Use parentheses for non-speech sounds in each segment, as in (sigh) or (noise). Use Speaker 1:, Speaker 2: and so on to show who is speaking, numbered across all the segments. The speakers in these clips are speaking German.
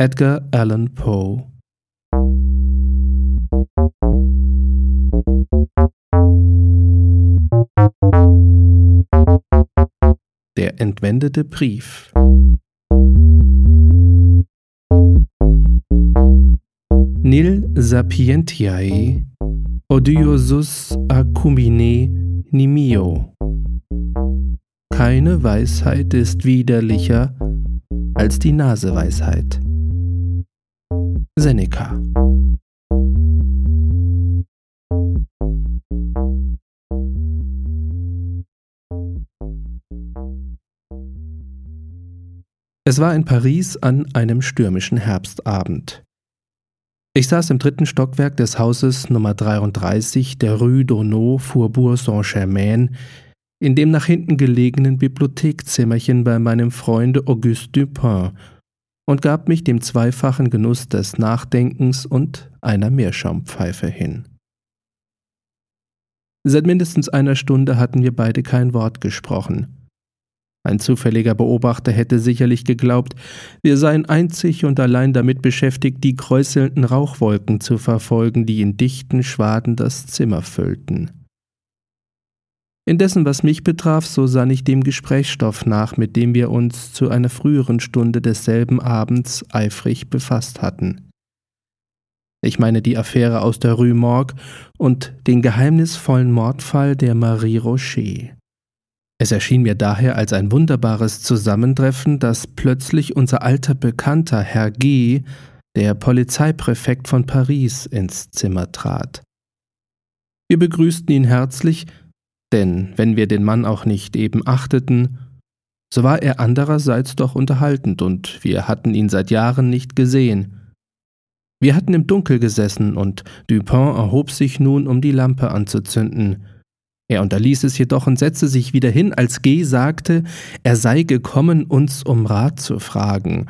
Speaker 1: Edgar Allan Poe. Der entwendete Brief. Nil sapientiae odiosus acumine nimio. Keine Weisheit ist widerlicher als die Naseweisheit. Seneca Es war in Paris an einem stürmischen Herbstabend. Ich saß im dritten Stockwerk des Hauses Nummer 33 der Rue d'Auneau, Faubourg Saint-Germain, in dem nach hinten gelegenen Bibliothekzimmerchen bei meinem Freunde Auguste Dupin und gab mich dem zweifachen Genuss des Nachdenkens und einer Meerschaumpfeife hin. Seit mindestens einer Stunde hatten wir beide kein Wort gesprochen. Ein zufälliger Beobachter hätte sicherlich geglaubt, wir seien einzig und allein damit beschäftigt, die kräuselnden Rauchwolken zu verfolgen, die in dichten Schwaden das Zimmer füllten. Indessen, was mich betraf, so sann ich dem Gesprächsstoff nach, mit dem wir uns zu einer früheren Stunde desselben Abends eifrig befasst hatten. Ich meine die Affäre aus der Rue Morgue und den geheimnisvollen Mordfall der Marie Rocher. Es erschien mir daher als ein wunderbares Zusammentreffen, dass plötzlich unser alter Bekannter Herr G., der Polizeipräfekt von Paris, ins Zimmer trat. Wir begrüßten ihn herzlich, denn wenn wir den Mann auch nicht eben achteten, so war er andererseits doch unterhaltend und wir hatten ihn seit Jahren nicht gesehen. Wir hatten im Dunkel gesessen und Dupin erhob sich nun, um die Lampe anzuzünden. Er unterließ es jedoch und setzte sich wieder hin, als G. sagte, er sei gekommen, uns um Rat zu fragen,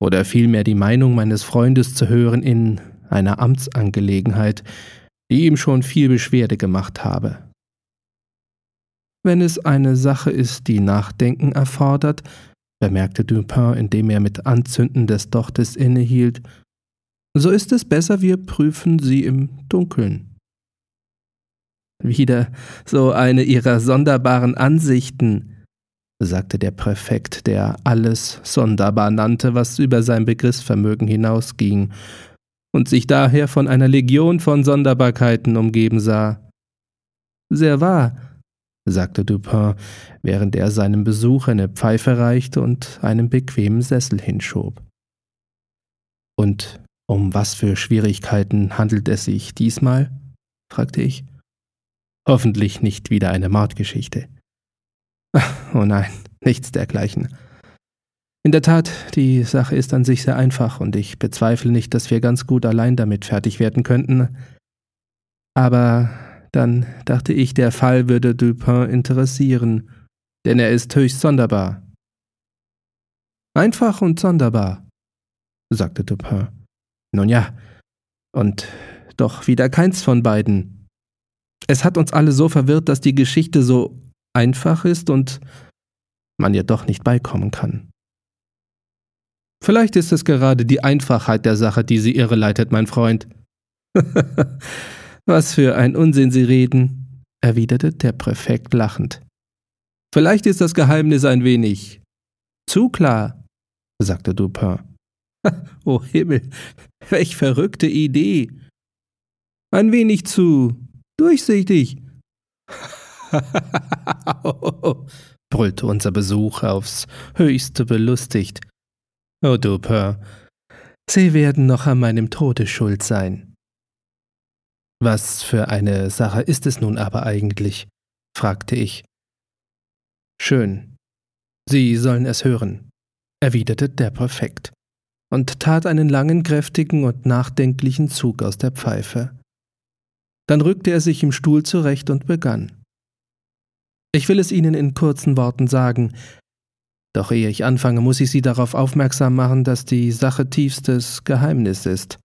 Speaker 1: oder vielmehr die Meinung meines Freundes zu hören in einer Amtsangelegenheit, die ihm schon viel Beschwerde gemacht habe. Wenn es eine Sache ist, die Nachdenken erfordert, bemerkte Dupin, indem er mit Anzünden des Dochtes innehielt, so ist es besser, wir prüfen sie im Dunkeln. Wieder so eine Ihrer sonderbaren Ansichten, sagte der Präfekt, der alles sonderbar nannte, was über sein Begriffsvermögen hinausging, und sich daher von einer Legion von Sonderbarkeiten umgeben sah. Sehr wahr, sagte Dupin, während er seinem Besuch eine Pfeife reichte und einen bequemen Sessel hinschob. Und um was für Schwierigkeiten handelt es sich diesmal? fragte ich. Hoffentlich nicht wieder eine Mordgeschichte. (laughs) Oh nein, nichts dergleichen. In der Tat, die Sache ist an sich sehr einfach und ich bezweifle nicht, dass wir ganz gut allein damit fertig werden könnten. Aber dann dachte ich, der Fall würde Dupin interessieren, denn er ist höchst sonderbar. Einfach und sonderbar, sagte Dupin. Nun ja, und doch wieder keins von beiden. Es hat uns alle so verwirrt, dass die Geschichte so einfach ist und man ihr doch nicht beikommen kann. Vielleicht ist es gerade die Einfachheit der Sache, die Sie irreleitet, mein Freund. (laughs) Was für ein Unsinn Sie reden, erwiderte der Präfekt lachend. Vielleicht ist das Geheimnis ein wenig zu klar, sagte Dupin. (laughs) oh Himmel, welch verrückte Idee. Ein wenig zu Durchsichtig. (laughs) brüllte unser Besucher aufs höchste belustigt. Oh Dupin, Sie werden noch an meinem Tode schuld sein. Was für eine Sache ist es nun aber eigentlich? fragte ich. Schön. Sie sollen es hören, erwiderte der Präfekt und tat einen langen, kräftigen und nachdenklichen Zug aus der Pfeife. Dann rückte er sich im Stuhl zurecht und begann. Ich will es Ihnen in kurzen Worten sagen, doch ehe ich anfange, muss ich Sie darauf aufmerksam machen, dass die Sache tiefstes Geheimnis ist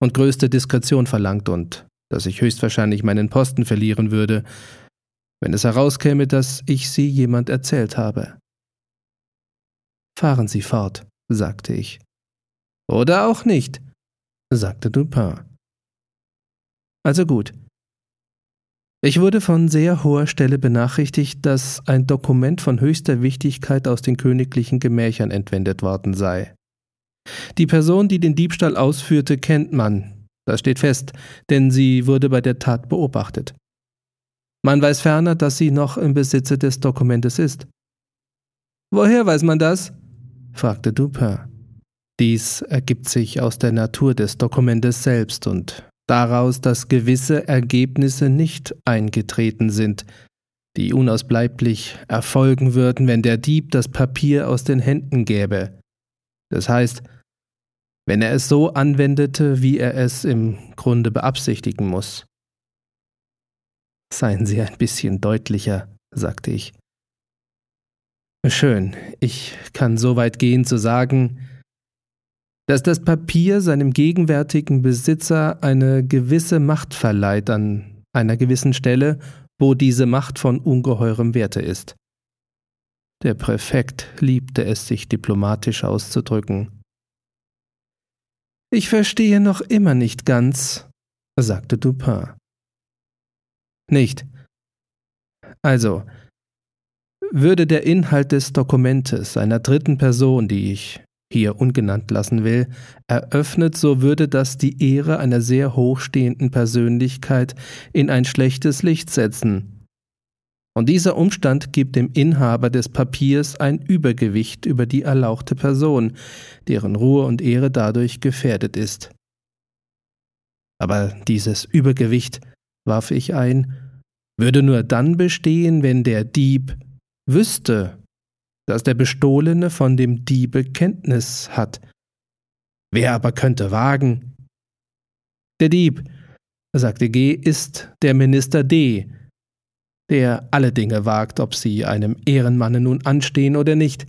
Speaker 1: und größte Diskretion verlangt und dass ich höchstwahrscheinlich meinen Posten verlieren würde, wenn es herauskäme, dass ich sie jemand erzählt habe. Fahren Sie fort, sagte ich. Oder auch nicht, sagte Dupin. Also gut. Ich wurde von sehr hoher Stelle benachrichtigt, dass ein Dokument von höchster Wichtigkeit aus den königlichen Gemächern entwendet worden sei. Die Person, die den Diebstahl ausführte, kennt man, das steht fest, denn sie wurde bei der Tat beobachtet. Man weiß ferner, dass sie noch im Besitze des Dokumentes ist. Woher weiß man das? fragte Dupin. Dies ergibt sich aus der Natur des Dokumentes selbst und daraus, dass gewisse Ergebnisse nicht eingetreten sind, die unausbleiblich erfolgen würden, wenn der Dieb das Papier aus den Händen gäbe. Das heißt, wenn er es so anwendete, wie er es im Grunde beabsichtigen muss. Seien Sie ein bisschen deutlicher, sagte ich. Schön, ich kann so weit gehen zu sagen, dass das Papier seinem gegenwärtigen Besitzer eine gewisse Macht verleiht an einer gewissen Stelle, wo diese Macht von ungeheurem Werte ist. Der Präfekt liebte es, sich diplomatisch auszudrücken. Ich verstehe noch immer nicht ganz, sagte Dupin. Nicht. Also, würde der Inhalt des Dokumentes einer dritten Person, die ich hier ungenannt lassen will, eröffnet, so würde das die Ehre einer sehr hochstehenden Persönlichkeit in ein schlechtes Licht setzen. Und dieser Umstand gibt dem Inhaber des Papiers ein Übergewicht über die erlauchte Person, deren Ruhe und Ehre dadurch gefährdet ist. Aber dieses Übergewicht, warf ich ein, würde nur dann bestehen, wenn der Dieb wüsste, dass der Bestohlene von dem Diebe Kenntnis hat. Wer aber könnte wagen? Der Dieb, sagte G., ist der Minister D., der alle Dinge wagt, ob sie einem Ehrenmanne nun anstehen oder nicht.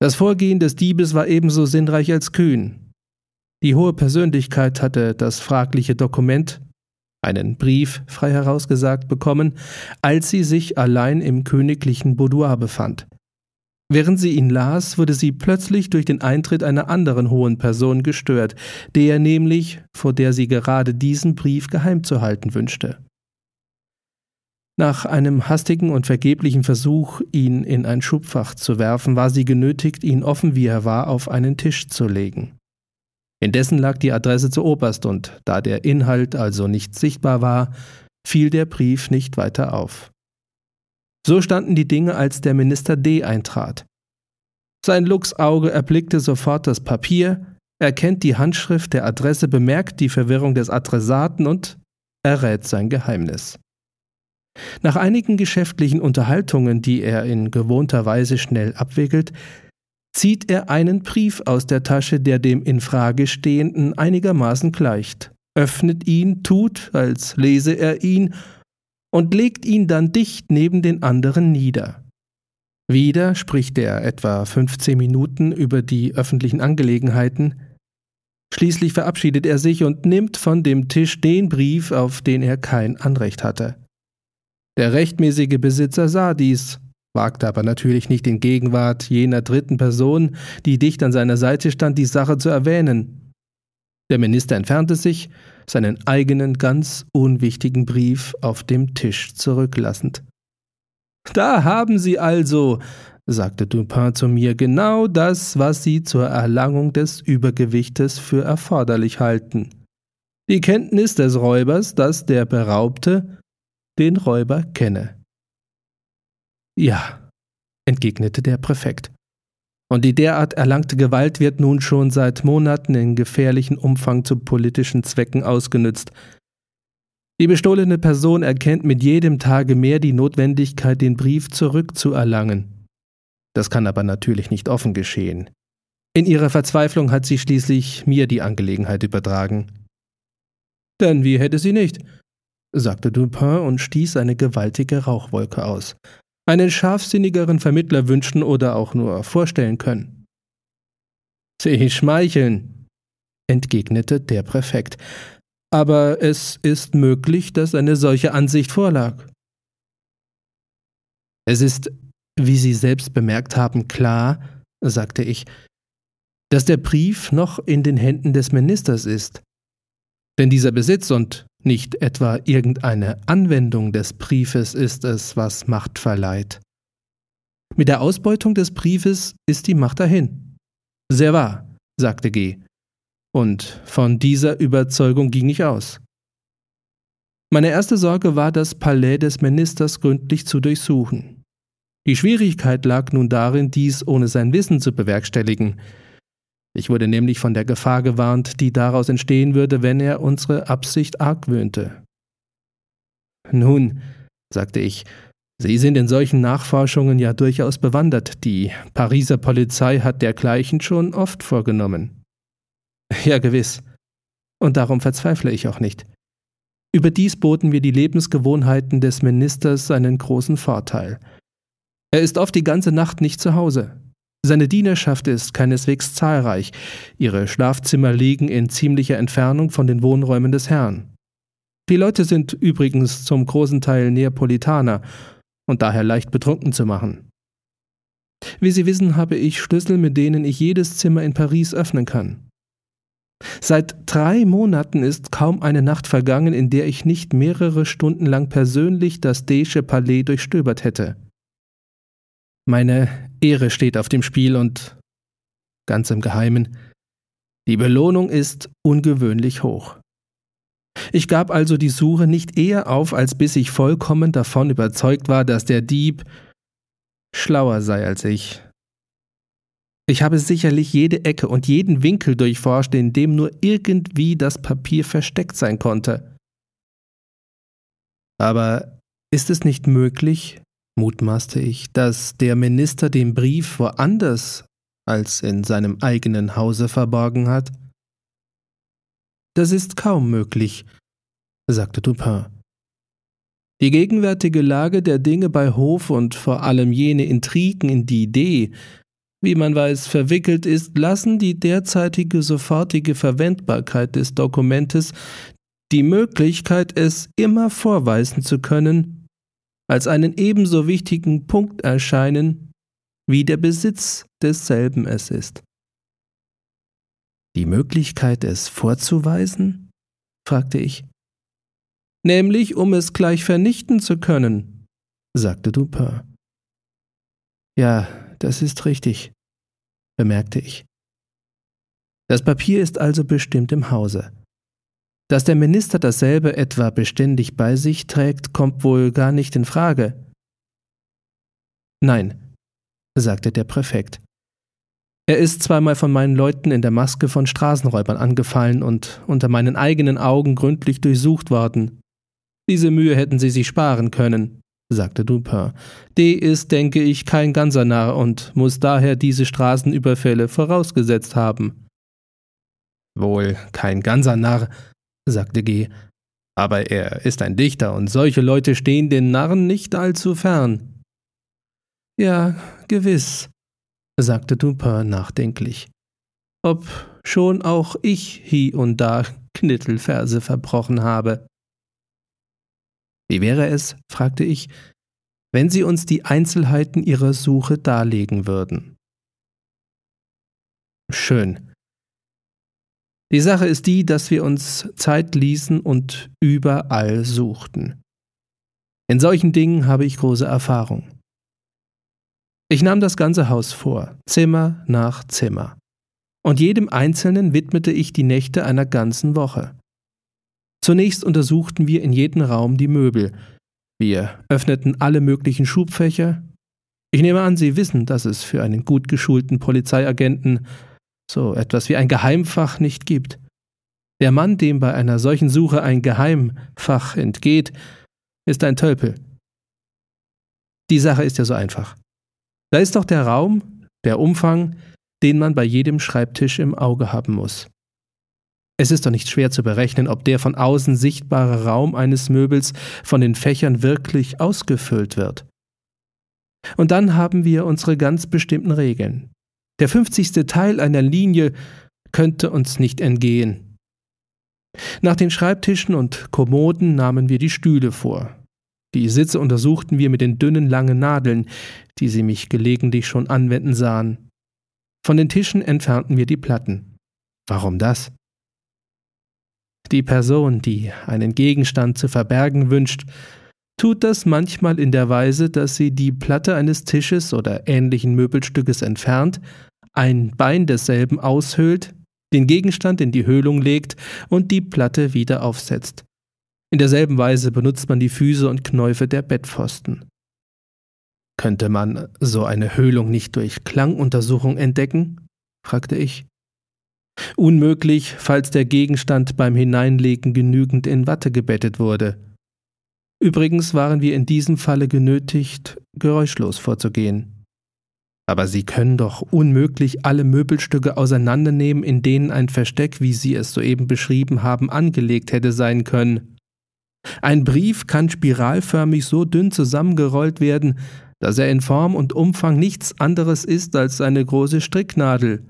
Speaker 1: Das Vorgehen des Diebes war ebenso sinnreich als kühn. Die hohe Persönlichkeit hatte das fragliche Dokument einen Brief, frei herausgesagt, bekommen, als sie sich allein im königlichen Boudoir befand. Während sie ihn las, wurde sie plötzlich durch den Eintritt einer anderen hohen Person gestört, der nämlich, vor der sie gerade diesen Brief geheim zu halten wünschte. Nach einem hastigen und vergeblichen Versuch, ihn in ein Schubfach zu werfen, war sie genötigt, ihn offen wie er war auf einen Tisch zu legen. Indessen lag die Adresse zu oberst und da der Inhalt also nicht sichtbar war, fiel der Brief nicht weiter auf. So standen die Dinge, als der Minister D. eintrat. Sein Luchsauge erblickte sofort das Papier, erkennt die Handschrift der Adresse, bemerkt die Verwirrung des Adressaten und errät sein Geheimnis. Nach einigen geschäftlichen Unterhaltungen, die er in gewohnter Weise schnell abwickelt, zieht er einen Brief aus der Tasche, der dem in Frage stehenden einigermaßen gleicht, öffnet ihn, tut, als lese er ihn, und legt ihn dann dicht neben den anderen nieder. Wieder spricht er etwa 15 Minuten über die öffentlichen Angelegenheiten, Schließlich verabschiedet er sich und nimmt von dem Tisch den Brief, auf den er kein Anrecht hatte. Der rechtmäßige Besitzer sah dies wagte aber natürlich nicht in Gegenwart jener dritten Person, die dicht an seiner Seite stand, die Sache zu erwähnen. Der Minister entfernte sich, seinen eigenen ganz unwichtigen Brief auf dem Tisch zurücklassend. Da haben Sie also, sagte Dupin zu mir, genau das, was Sie zur Erlangung des Übergewichtes für erforderlich halten. Die Kenntnis des Räubers, dass der Beraubte den Räuber kenne. Ja, entgegnete der Präfekt. Und die derart erlangte Gewalt wird nun schon seit Monaten in gefährlichem Umfang zu politischen Zwecken ausgenützt. Die bestohlene Person erkennt mit jedem Tage mehr die Notwendigkeit, den Brief zurückzuerlangen. Das kann aber natürlich nicht offen geschehen. In ihrer Verzweiflung hat sie schließlich mir die Angelegenheit übertragen. Denn wie hätte sie nicht? Sagte Dupin und stieß eine gewaltige Rauchwolke aus einen scharfsinnigeren Vermittler wünschen oder auch nur vorstellen können. Sie schmeicheln, entgegnete der Präfekt, aber es ist möglich, dass eine solche Ansicht vorlag. Es ist, wie Sie selbst bemerkt haben, klar, sagte ich, dass der Brief noch in den Händen des Ministers ist. Denn dieser Besitz und nicht etwa irgendeine Anwendung des Briefes ist es, was Macht verleiht. Mit der Ausbeutung des Briefes ist die Macht dahin. Sehr wahr, sagte G. Und von dieser Überzeugung ging ich aus. Meine erste Sorge war, das Palais des Ministers gründlich zu durchsuchen. Die Schwierigkeit lag nun darin, dies ohne sein Wissen zu bewerkstelligen. Ich wurde nämlich von der Gefahr gewarnt, die daraus entstehen würde, wenn er unsere Absicht argwöhnte. Nun, sagte ich, Sie sind in solchen Nachforschungen ja durchaus bewandert. Die Pariser Polizei hat dergleichen schon oft vorgenommen. Ja, gewiss. Und darum verzweifle ich auch nicht. Überdies boten wir die Lebensgewohnheiten des Ministers einen großen Vorteil. Er ist oft die ganze Nacht nicht zu Hause. Seine Dienerschaft ist keineswegs zahlreich, ihre Schlafzimmer liegen in ziemlicher Entfernung von den Wohnräumen des Herrn. Die Leute sind übrigens zum großen Teil Neapolitaner und daher leicht betrunken zu machen. Wie Sie wissen, habe ich Schlüssel, mit denen ich jedes Zimmer in Paris öffnen kann. Seit drei Monaten ist kaum eine Nacht vergangen, in der ich nicht mehrere Stunden lang persönlich das Desche Palais durchstöbert hätte. Meine Ehre steht auf dem Spiel und ganz im Geheimen, die Belohnung ist ungewöhnlich hoch. Ich gab also die Suche nicht eher auf, als bis ich vollkommen davon überzeugt war, dass der Dieb schlauer sei als ich. Ich habe sicherlich jede Ecke und jeden Winkel durchforscht, in dem nur irgendwie das Papier versteckt sein konnte. Aber ist es nicht möglich, mutmaßte ich, dass der Minister den Brief woanders als in seinem eigenen Hause verborgen hat? Das ist kaum möglich, sagte Dupin. Die gegenwärtige Lage der Dinge bei Hof und vor allem jene Intrigen, in die D, wie man weiß, verwickelt ist, lassen die derzeitige sofortige Verwendbarkeit des Dokumentes die Möglichkeit, es immer vorweisen zu können, als einen ebenso wichtigen Punkt erscheinen, wie der Besitz desselben es ist. Die Möglichkeit, es vorzuweisen? fragte ich. Nämlich, um es gleich vernichten zu können, sagte Dupin. Ja, das ist richtig, bemerkte ich. Das Papier ist also bestimmt im Hause. Dass der Minister dasselbe etwa beständig bei sich trägt, kommt wohl gar nicht in Frage. Nein, sagte der Präfekt. Er ist zweimal von meinen Leuten in der Maske von Straßenräubern angefallen und unter meinen eigenen Augen gründlich durchsucht worden. Diese Mühe hätten Sie sich sparen können, sagte Dupin. D ist, denke ich, kein ganzer Narr und muss daher diese Straßenüberfälle vorausgesetzt haben. Wohl kein ganzer Narr, sagte G. Aber er ist ein Dichter, und solche Leute stehen den Narren nicht allzu fern. Ja, gewiss, sagte Dupin nachdenklich. Ob schon auch ich hie und da Knittelverse verbrochen habe. Wie wäre es, fragte ich, wenn Sie uns die Einzelheiten Ihrer Suche darlegen würden? Schön, die Sache ist die, dass wir uns Zeit ließen und überall suchten. In solchen Dingen habe ich große Erfahrung. Ich nahm das ganze Haus vor, Zimmer nach Zimmer, und jedem Einzelnen widmete ich die Nächte einer ganzen Woche. Zunächst untersuchten wir in jedem Raum die Möbel. Wir öffneten alle möglichen Schubfächer. Ich nehme an, Sie wissen, dass es für einen gut geschulten Polizeiagenten so etwas wie ein Geheimfach nicht gibt. Der Mann, dem bei einer solchen Suche ein Geheimfach entgeht, ist ein Tölpel. Die Sache ist ja so einfach. Da ist doch der Raum, der Umfang, den man bei jedem Schreibtisch im Auge haben muss. Es ist doch nicht schwer zu berechnen, ob der von außen sichtbare Raum eines Möbels von den Fächern wirklich ausgefüllt wird. Und dann haben wir unsere ganz bestimmten Regeln. Der fünfzigste Teil einer Linie könnte uns nicht entgehen. Nach den Schreibtischen und Kommoden nahmen wir die Stühle vor. Die Sitze untersuchten wir mit den dünnen langen Nadeln, die sie mich gelegentlich schon anwenden sahen. Von den Tischen entfernten wir die Platten. Warum das? Die Person, die einen Gegenstand zu verbergen wünscht, tut das manchmal in der Weise, dass sie die Platte eines Tisches oder ähnlichen Möbelstückes entfernt, ein Bein desselben aushöhlt, den Gegenstand in die Höhlung legt und die Platte wieder aufsetzt. In derselben Weise benutzt man die Füße und Knäufe der Bettpfosten. Könnte man so eine Höhlung nicht durch Klanguntersuchung entdecken? fragte ich. Unmöglich, falls der Gegenstand beim Hineinlegen genügend in Watte gebettet wurde. Übrigens waren wir in diesem Falle genötigt, geräuschlos vorzugehen. Aber Sie können doch unmöglich alle Möbelstücke auseinandernehmen, in denen ein Versteck, wie Sie es soeben beschrieben haben, angelegt hätte sein können. Ein Brief kann spiralförmig so dünn zusammengerollt werden, dass er in Form und Umfang nichts anderes ist als eine große Stricknadel.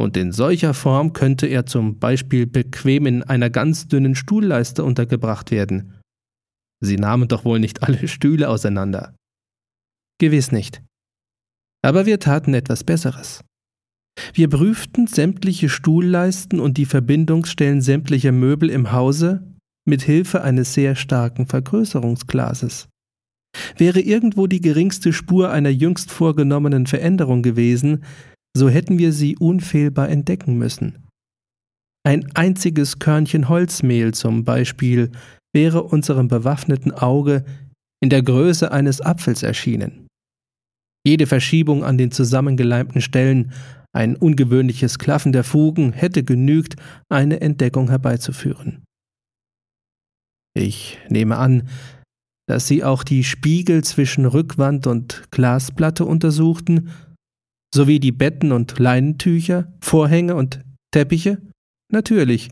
Speaker 1: Und in solcher Form könnte er zum Beispiel bequem in einer ganz dünnen Stuhlleiste untergebracht werden. Sie nahmen doch wohl nicht alle Stühle auseinander. Gewiss nicht. Aber wir taten etwas Besseres. Wir prüften sämtliche Stuhlleisten und die Verbindungsstellen sämtlicher Möbel im Hause mit Hilfe eines sehr starken Vergrößerungsglases. Wäre irgendwo die geringste Spur einer jüngst vorgenommenen Veränderung gewesen, so hätten wir sie unfehlbar entdecken müssen. Ein einziges Körnchen Holzmehl zum Beispiel wäre unserem bewaffneten Auge in der Größe eines Apfels erschienen. Jede Verschiebung an den zusammengeleimten Stellen, ein ungewöhnliches Klaffen der Fugen hätte genügt, eine Entdeckung herbeizuführen. Ich nehme an, dass sie auch die Spiegel zwischen Rückwand und Glasplatte untersuchten, sowie die Betten und Leinentücher, Vorhänge und Teppiche? Natürlich.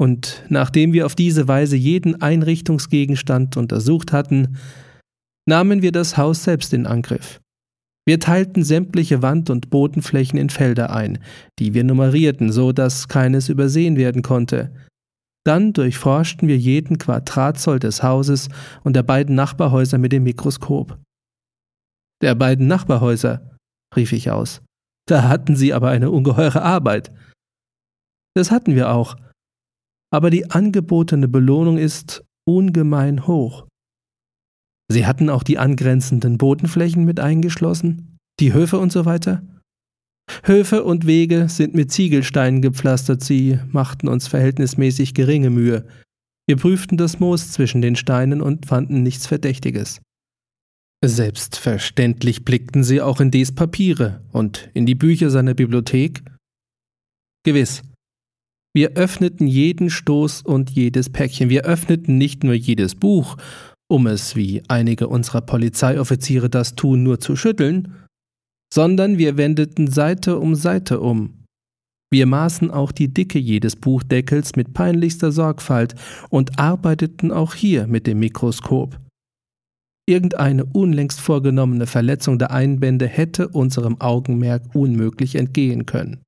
Speaker 1: Und nachdem wir auf diese Weise jeden Einrichtungsgegenstand untersucht hatten, nahmen wir das Haus selbst in Angriff. Wir teilten sämtliche Wand- und Bodenflächen in Felder ein, die wir nummerierten, so dass keines übersehen werden konnte. Dann durchforschten wir jeden Quadratzoll des Hauses und der beiden Nachbarhäuser mit dem Mikroskop. Der beiden Nachbarhäuser, rief ich aus. Da hatten Sie aber eine ungeheure Arbeit. Das hatten wir auch. Aber die angebotene Belohnung ist ungemein hoch. Sie hatten auch die angrenzenden Bodenflächen mit eingeschlossen, die Höfe und so weiter? Höfe und Wege sind mit Ziegelsteinen gepflastert, sie machten uns verhältnismäßig geringe Mühe. Wir prüften das Moos zwischen den Steinen und fanden nichts Verdächtiges. Selbstverständlich blickten sie auch in Ds Papiere und in die Bücher seiner Bibliothek. Gewiss. Wir öffneten jeden Stoß und jedes Päckchen. Wir öffneten nicht nur jedes Buch, um es, wie einige unserer Polizeioffiziere das tun, nur zu schütteln, sondern wir wendeten Seite um Seite um. Wir maßen auch die Dicke jedes Buchdeckels mit peinlichster Sorgfalt und arbeiteten auch hier mit dem Mikroskop. Irgendeine unlängst vorgenommene Verletzung der Einbände hätte unserem Augenmerk unmöglich entgehen können.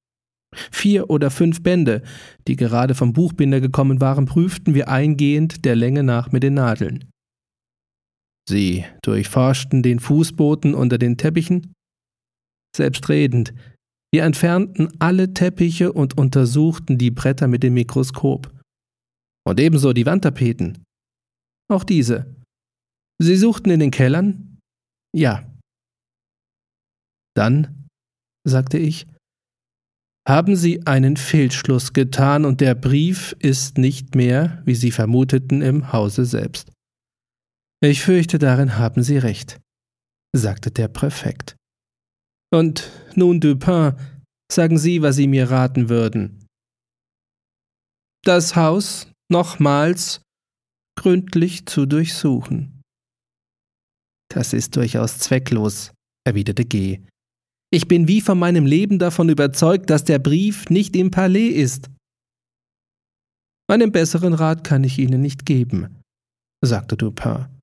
Speaker 1: Vier oder fünf Bände, die gerade vom Buchbinder gekommen waren, prüften wir eingehend der Länge nach mit den Nadeln. Sie durchforschten den Fußboden unter den Teppichen, Selbstredend. Wir entfernten alle Teppiche und untersuchten die Bretter mit dem Mikroskop. Und ebenso die Wandtapeten. Auch diese. Sie suchten in den Kellern? Ja. Dann, sagte ich, haben Sie einen Fehlschluss getan und der Brief ist nicht mehr, wie Sie vermuteten, im Hause selbst. Ich fürchte, darin haben Sie recht, sagte der Präfekt. Und nun, Dupin, sagen Sie, was Sie mir raten würden. Das Haus nochmals gründlich zu durchsuchen. Das ist durchaus zwecklos, erwiderte G. Ich bin wie von meinem Leben davon überzeugt, dass der Brief nicht im Palais ist. Einen besseren Rat kann ich Ihnen nicht geben, sagte Dupin.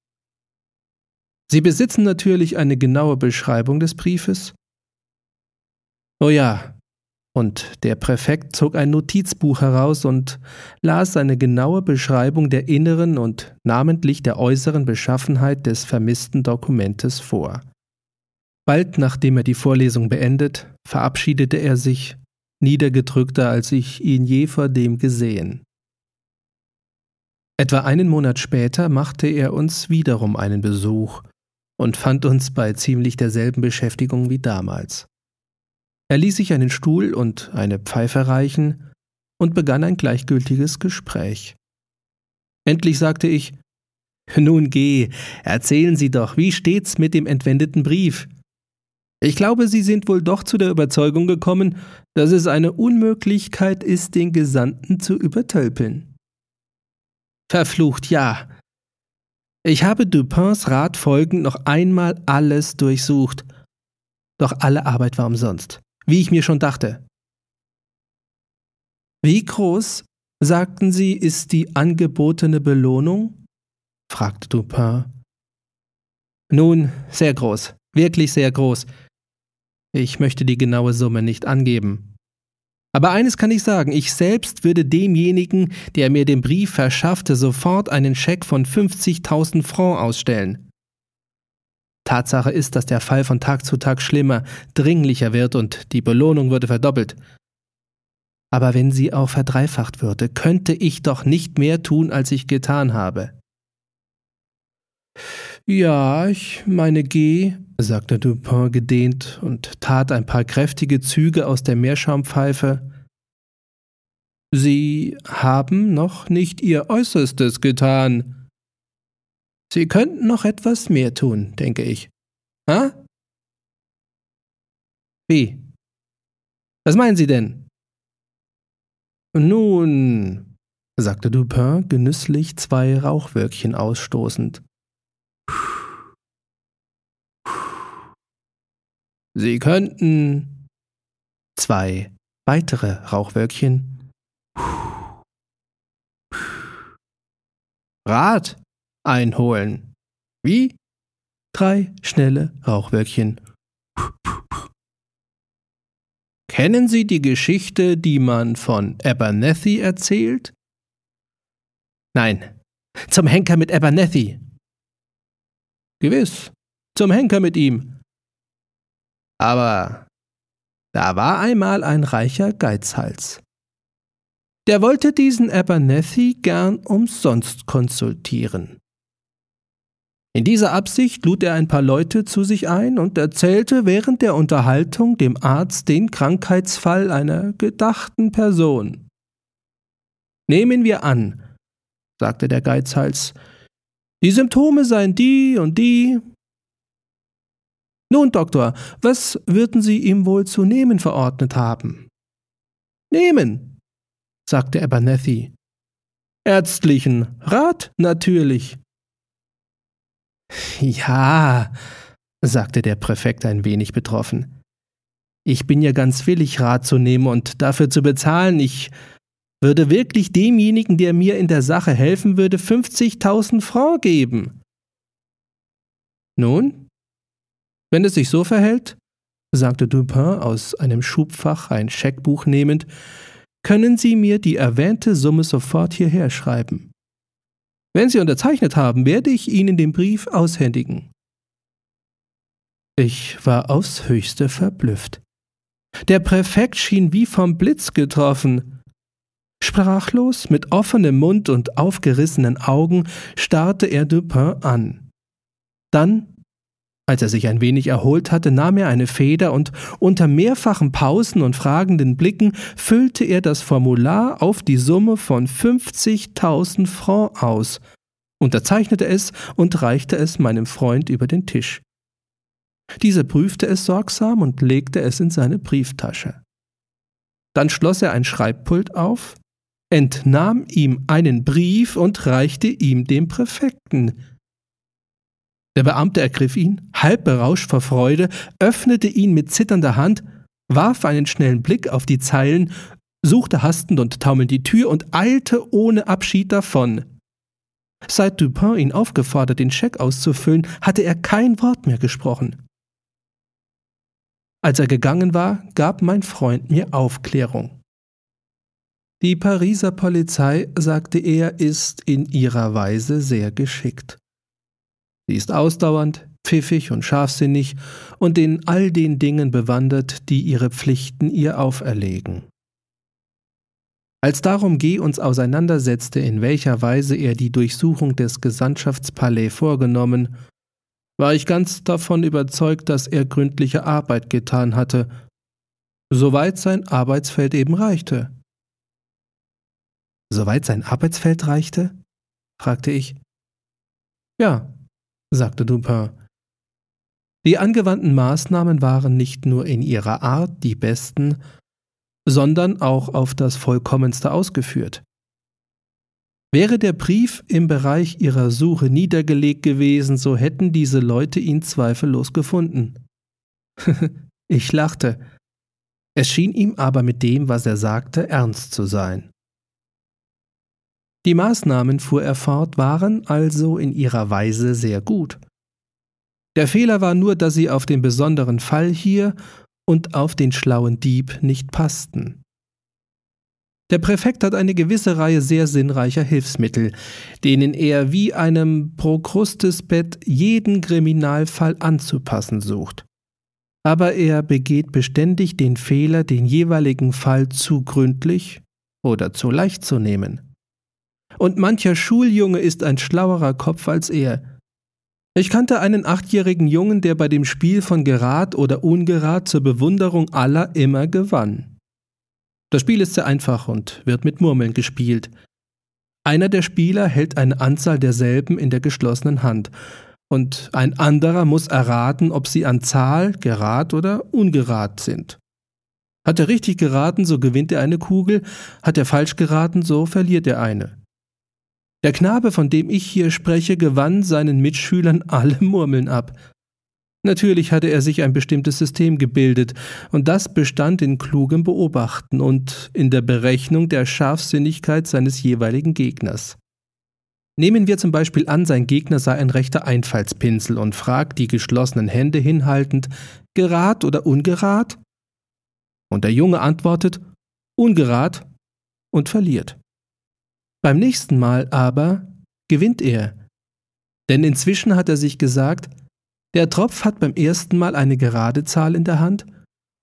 Speaker 1: Sie besitzen natürlich eine genaue Beschreibung des Briefes, Oh ja. Und der Präfekt zog ein Notizbuch heraus und las eine genaue Beschreibung der inneren und namentlich der äußeren Beschaffenheit des vermissten Dokumentes vor. Bald nachdem er die Vorlesung beendet, verabschiedete er sich, niedergedrückter als ich ihn je vor dem gesehen. Etwa einen Monat später machte er uns wiederum einen Besuch und fand uns bei ziemlich derselben Beschäftigung wie damals. Er ließ sich einen Stuhl und eine Pfeife reichen und begann ein gleichgültiges Gespräch. Endlich sagte ich Nun geh, erzählen Sie doch, wie steht's mit dem entwendeten Brief? Ich glaube, Sie sind wohl doch zu der Überzeugung gekommen, dass es eine Unmöglichkeit ist, den Gesandten zu übertölpeln. Verflucht, ja. Ich habe Dupins Rat folgend noch einmal alles durchsucht. Doch alle Arbeit war umsonst, wie ich mir schon dachte. Wie groß, sagten Sie, ist die angebotene Belohnung? fragte Dupin. Nun, sehr groß, wirklich sehr groß. Ich möchte die genaue Summe nicht angeben. Aber eines kann ich sagen, ich selbst würde demjenigen, der mir den Brief verschaffte, sofort einen Scheck von 50.000 Francs ausstellen. Tatsache ist, dass der Fall von Tag zu Tag schlimmer, dringlicher wird und die Belohnung würde verdoppelt. Aber wenn sie auch verdreifacht würde, könnte ich doch nicht mehr tun, als ich getan habe. Ja, ich meine, geh, sagte Dupin gedehnt und tat ein paar kräftige Züge aus der Meerschaumpfeife. Sie haben noch nicht Ihr Äußerstes getan. Sie könnten noch etwas mehr tun, denke ich. Ha? Wie? Was meinen Sie denn? Nun, sagte Dupin genüsslich zwei Rauchwölkchen ausstoßend. Sie könnten zwei weitere Rauchwölkchen. Rad einholen. Wie? Drei schnelle Rauchwölkchen. Kennen Sie die Geschichte, die man von Abernethy erzählt? Nein. Zum Henker mit Abernethy. Gewiss. Zum Henker mit ihm. Aber da war einmal ein reicher Geizhals. Der wollte diesen Abernethy gern umsonst konsultieren. In dieser Absicht lud er ein paar Leute zu sich ein und erzählte während der Unterhaltung dem Arzt den Krankheitsfall einer gedachten Person. Nehmen wir an, sagte der Geizhals, die Symptome seien die und die, nun, Doktor, was würden Sie ihm wohl zu nehmen verordnet haben? Nehmen, sagte Abernethy. Ärztlichen Rat natürlich. Ja, sagte der Präfekt ein wenig betroffen. Ich bin ja ganz willig, Rat zu nehmen und dafür zu bezahlen. Ich würde wirklich demjenigen, der mir in der Sache helfen würde, 50.000 Francs geben. Nun, wenn es sich so verhält, sagte Dupin aus einem Schubfach ein Scheckbuch nehmend, können Sie mir die erwähnte Summe sofort hierher schreiben. Wenn Sie unterzeichnet haben, werde ich Ihnen den Brief aushändigen. Ich war aufs höchste verblüfft. Der Präfekt schien wie vom Blitz getroffen. Sprachlos, mit offenem Mund und aufgerissenen Augen starrte er Dupin an. Dann als er sich ein wenig erholt hatte, nahm er eine Feder und unter mehrfachen Pausen und fragenden Blicken füllte er das Formular auf die Summe von 50.000 Francs aus, unterzeichnete es und reichte es meinem Freund über den Tisch. Dieser prüfte es sorgsam und legte es in seine Brieftasche. Dann schloss er ein Schreibpult auf, entnahm ihm einen Brief und reichte ihm dem Präfekten. Der Beamte ergriff ihn, halb berauscht vor Freude, öffnete ihn mit zitternder Hand, warf einen schnellen Blick auf die Zeilen, suchte hastend und taumelnd die Tür und eilte ohne Abschied davon. Seit Dupin ihn aufgefordert, den Scheck auszufüllen, hatte er kein Wort mehr gesprochen. Als er gegangen war, gab mein Freund mir Aufklärung. Die Pariser Polizei, sagte er, ist in ihrer Weise sehr geschickt. Sie ist ausdauernd, pfiffig und scharfsinnig und in all den Dingen bewandert, die ihre Pflichten ihr auferlegen. Als darum G. uns auseinandersetzte, in welcher Weise er die Durchsuchung des Gesandtschaftspalais vorgenommen, war ich ganz davon überzeugt, dass er gründliche Arbeit getan hatte, soweit sein Arbeitsfeld eben reichte. Soweit sein Arbeitsfeld reichte? fragte ich. Ja, sagte Dupin. Die angewandten Maßnahmen waren nicht nur in ihrer Art die besten, sondern auch auf das vollkommenste ausgeführt. Wäre der Brief im Bereich ihrer Suche niedergelegt gewesen, so hätten diese Leute ihn zweifellos gefunden. (laughs) ich lachte. Es schien ihm aber mit dem, was er sagte, ernst zu sein. Die Maßnahmen, fuhr er fort, waren also in ihrer Weise sehr gut. Der Fehler war nur, dass sie auf den besonderen Fall hier und auf den schlauen Dieb nicht passten. Der Präfekt hat eine gewisse Reihe sehr sinnreicher Hilfsmittel, denen er wie einem Prokrustesbett jeden Kriminalfall anzupassen sucht. Aber er begeht beständig den Fehler, den jeweiligen Fall zu gründlich oder zu leicht zu nehmen und mancher Schuljunge ist ein schlauerer Kopf als er. Ich kannte einen achtjährigen Jungen, der bei dem Spiel von Gerad oder Ungerad zur Bewunderung aller immer gewann. Das Spiel ist sehr einfach und wird mit Murmeln gespielt. Einer der Spieler hält eine Anzahl derselben in der geschlossenen Hand, und ein anderer muss erraten, ob sie an Zahl, Gerad oder Ungerad sind. Hat er richtig geraten, so gewinnt er eine Kugel, hat er falsch geraten, so verliert er eine. Der Knabe, von dem ich hier spreche, gewann seinen Mitschülern alle (laughs) Murmeln ab. Natürlich hatte er sich ein bestimmtes System gebildet, und das bestand in klugem Beobachten und in der Berechnung der Scharfsinnigkeit seines jeweiligen Gegners. Nehmen wir zum Beispiel an, sein Gegner sei ein rechter Einfallspinsel und fragt die geschlossenen Hände hinhaltend, gerad oder ungerad? Und der Junge antwortet, ungerad und verliert. Beim nächsten Mal aber gewinnt er. Denn inzwischen hat er sich gesagt, der Tropf hat beim ersten Mal eine gerade Zahl in der Hand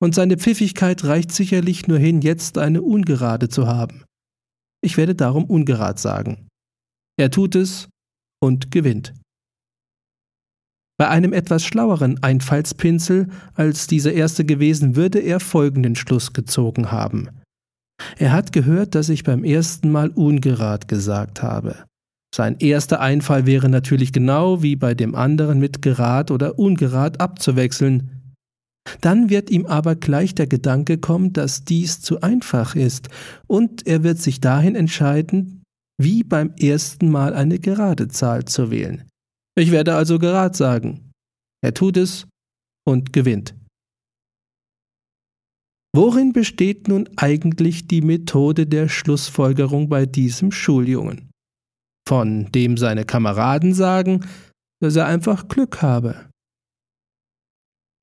Speaker 1: und seine Pfiffigkeit reicht sicherlich nur hin, jetzt eine ungerade zu haben. Ich werde darum ungerad sagen. Er tut es und gewinnt. Bei einem etwas schlaueren Einfallspinsel als dieser erste gewesen, würde er folgenden Schluss gezogen haben. Er hat gehört, dass ich beim ersten Mal ungerad gesagt habe. Sein erster Einfall wäre natürlich genau wie bei dem anderen mit gerad oder ungerad abzuwechseln. Dann wird ihm aber gleich der Gedanke kommen, dass dies zu einfach ist, und er wird sich dahin entscheiden, wie beim ersten Mal eine gerade Zahl zu wählen. Ich werde also gerad sagen. Er tut es und gewinnt. Worin besteht nun eigentlich die Methode der Schlussfolgerung bei diesem Schuljungen? Von dem seine Kameraden sagen, dass er einfach Glück habe.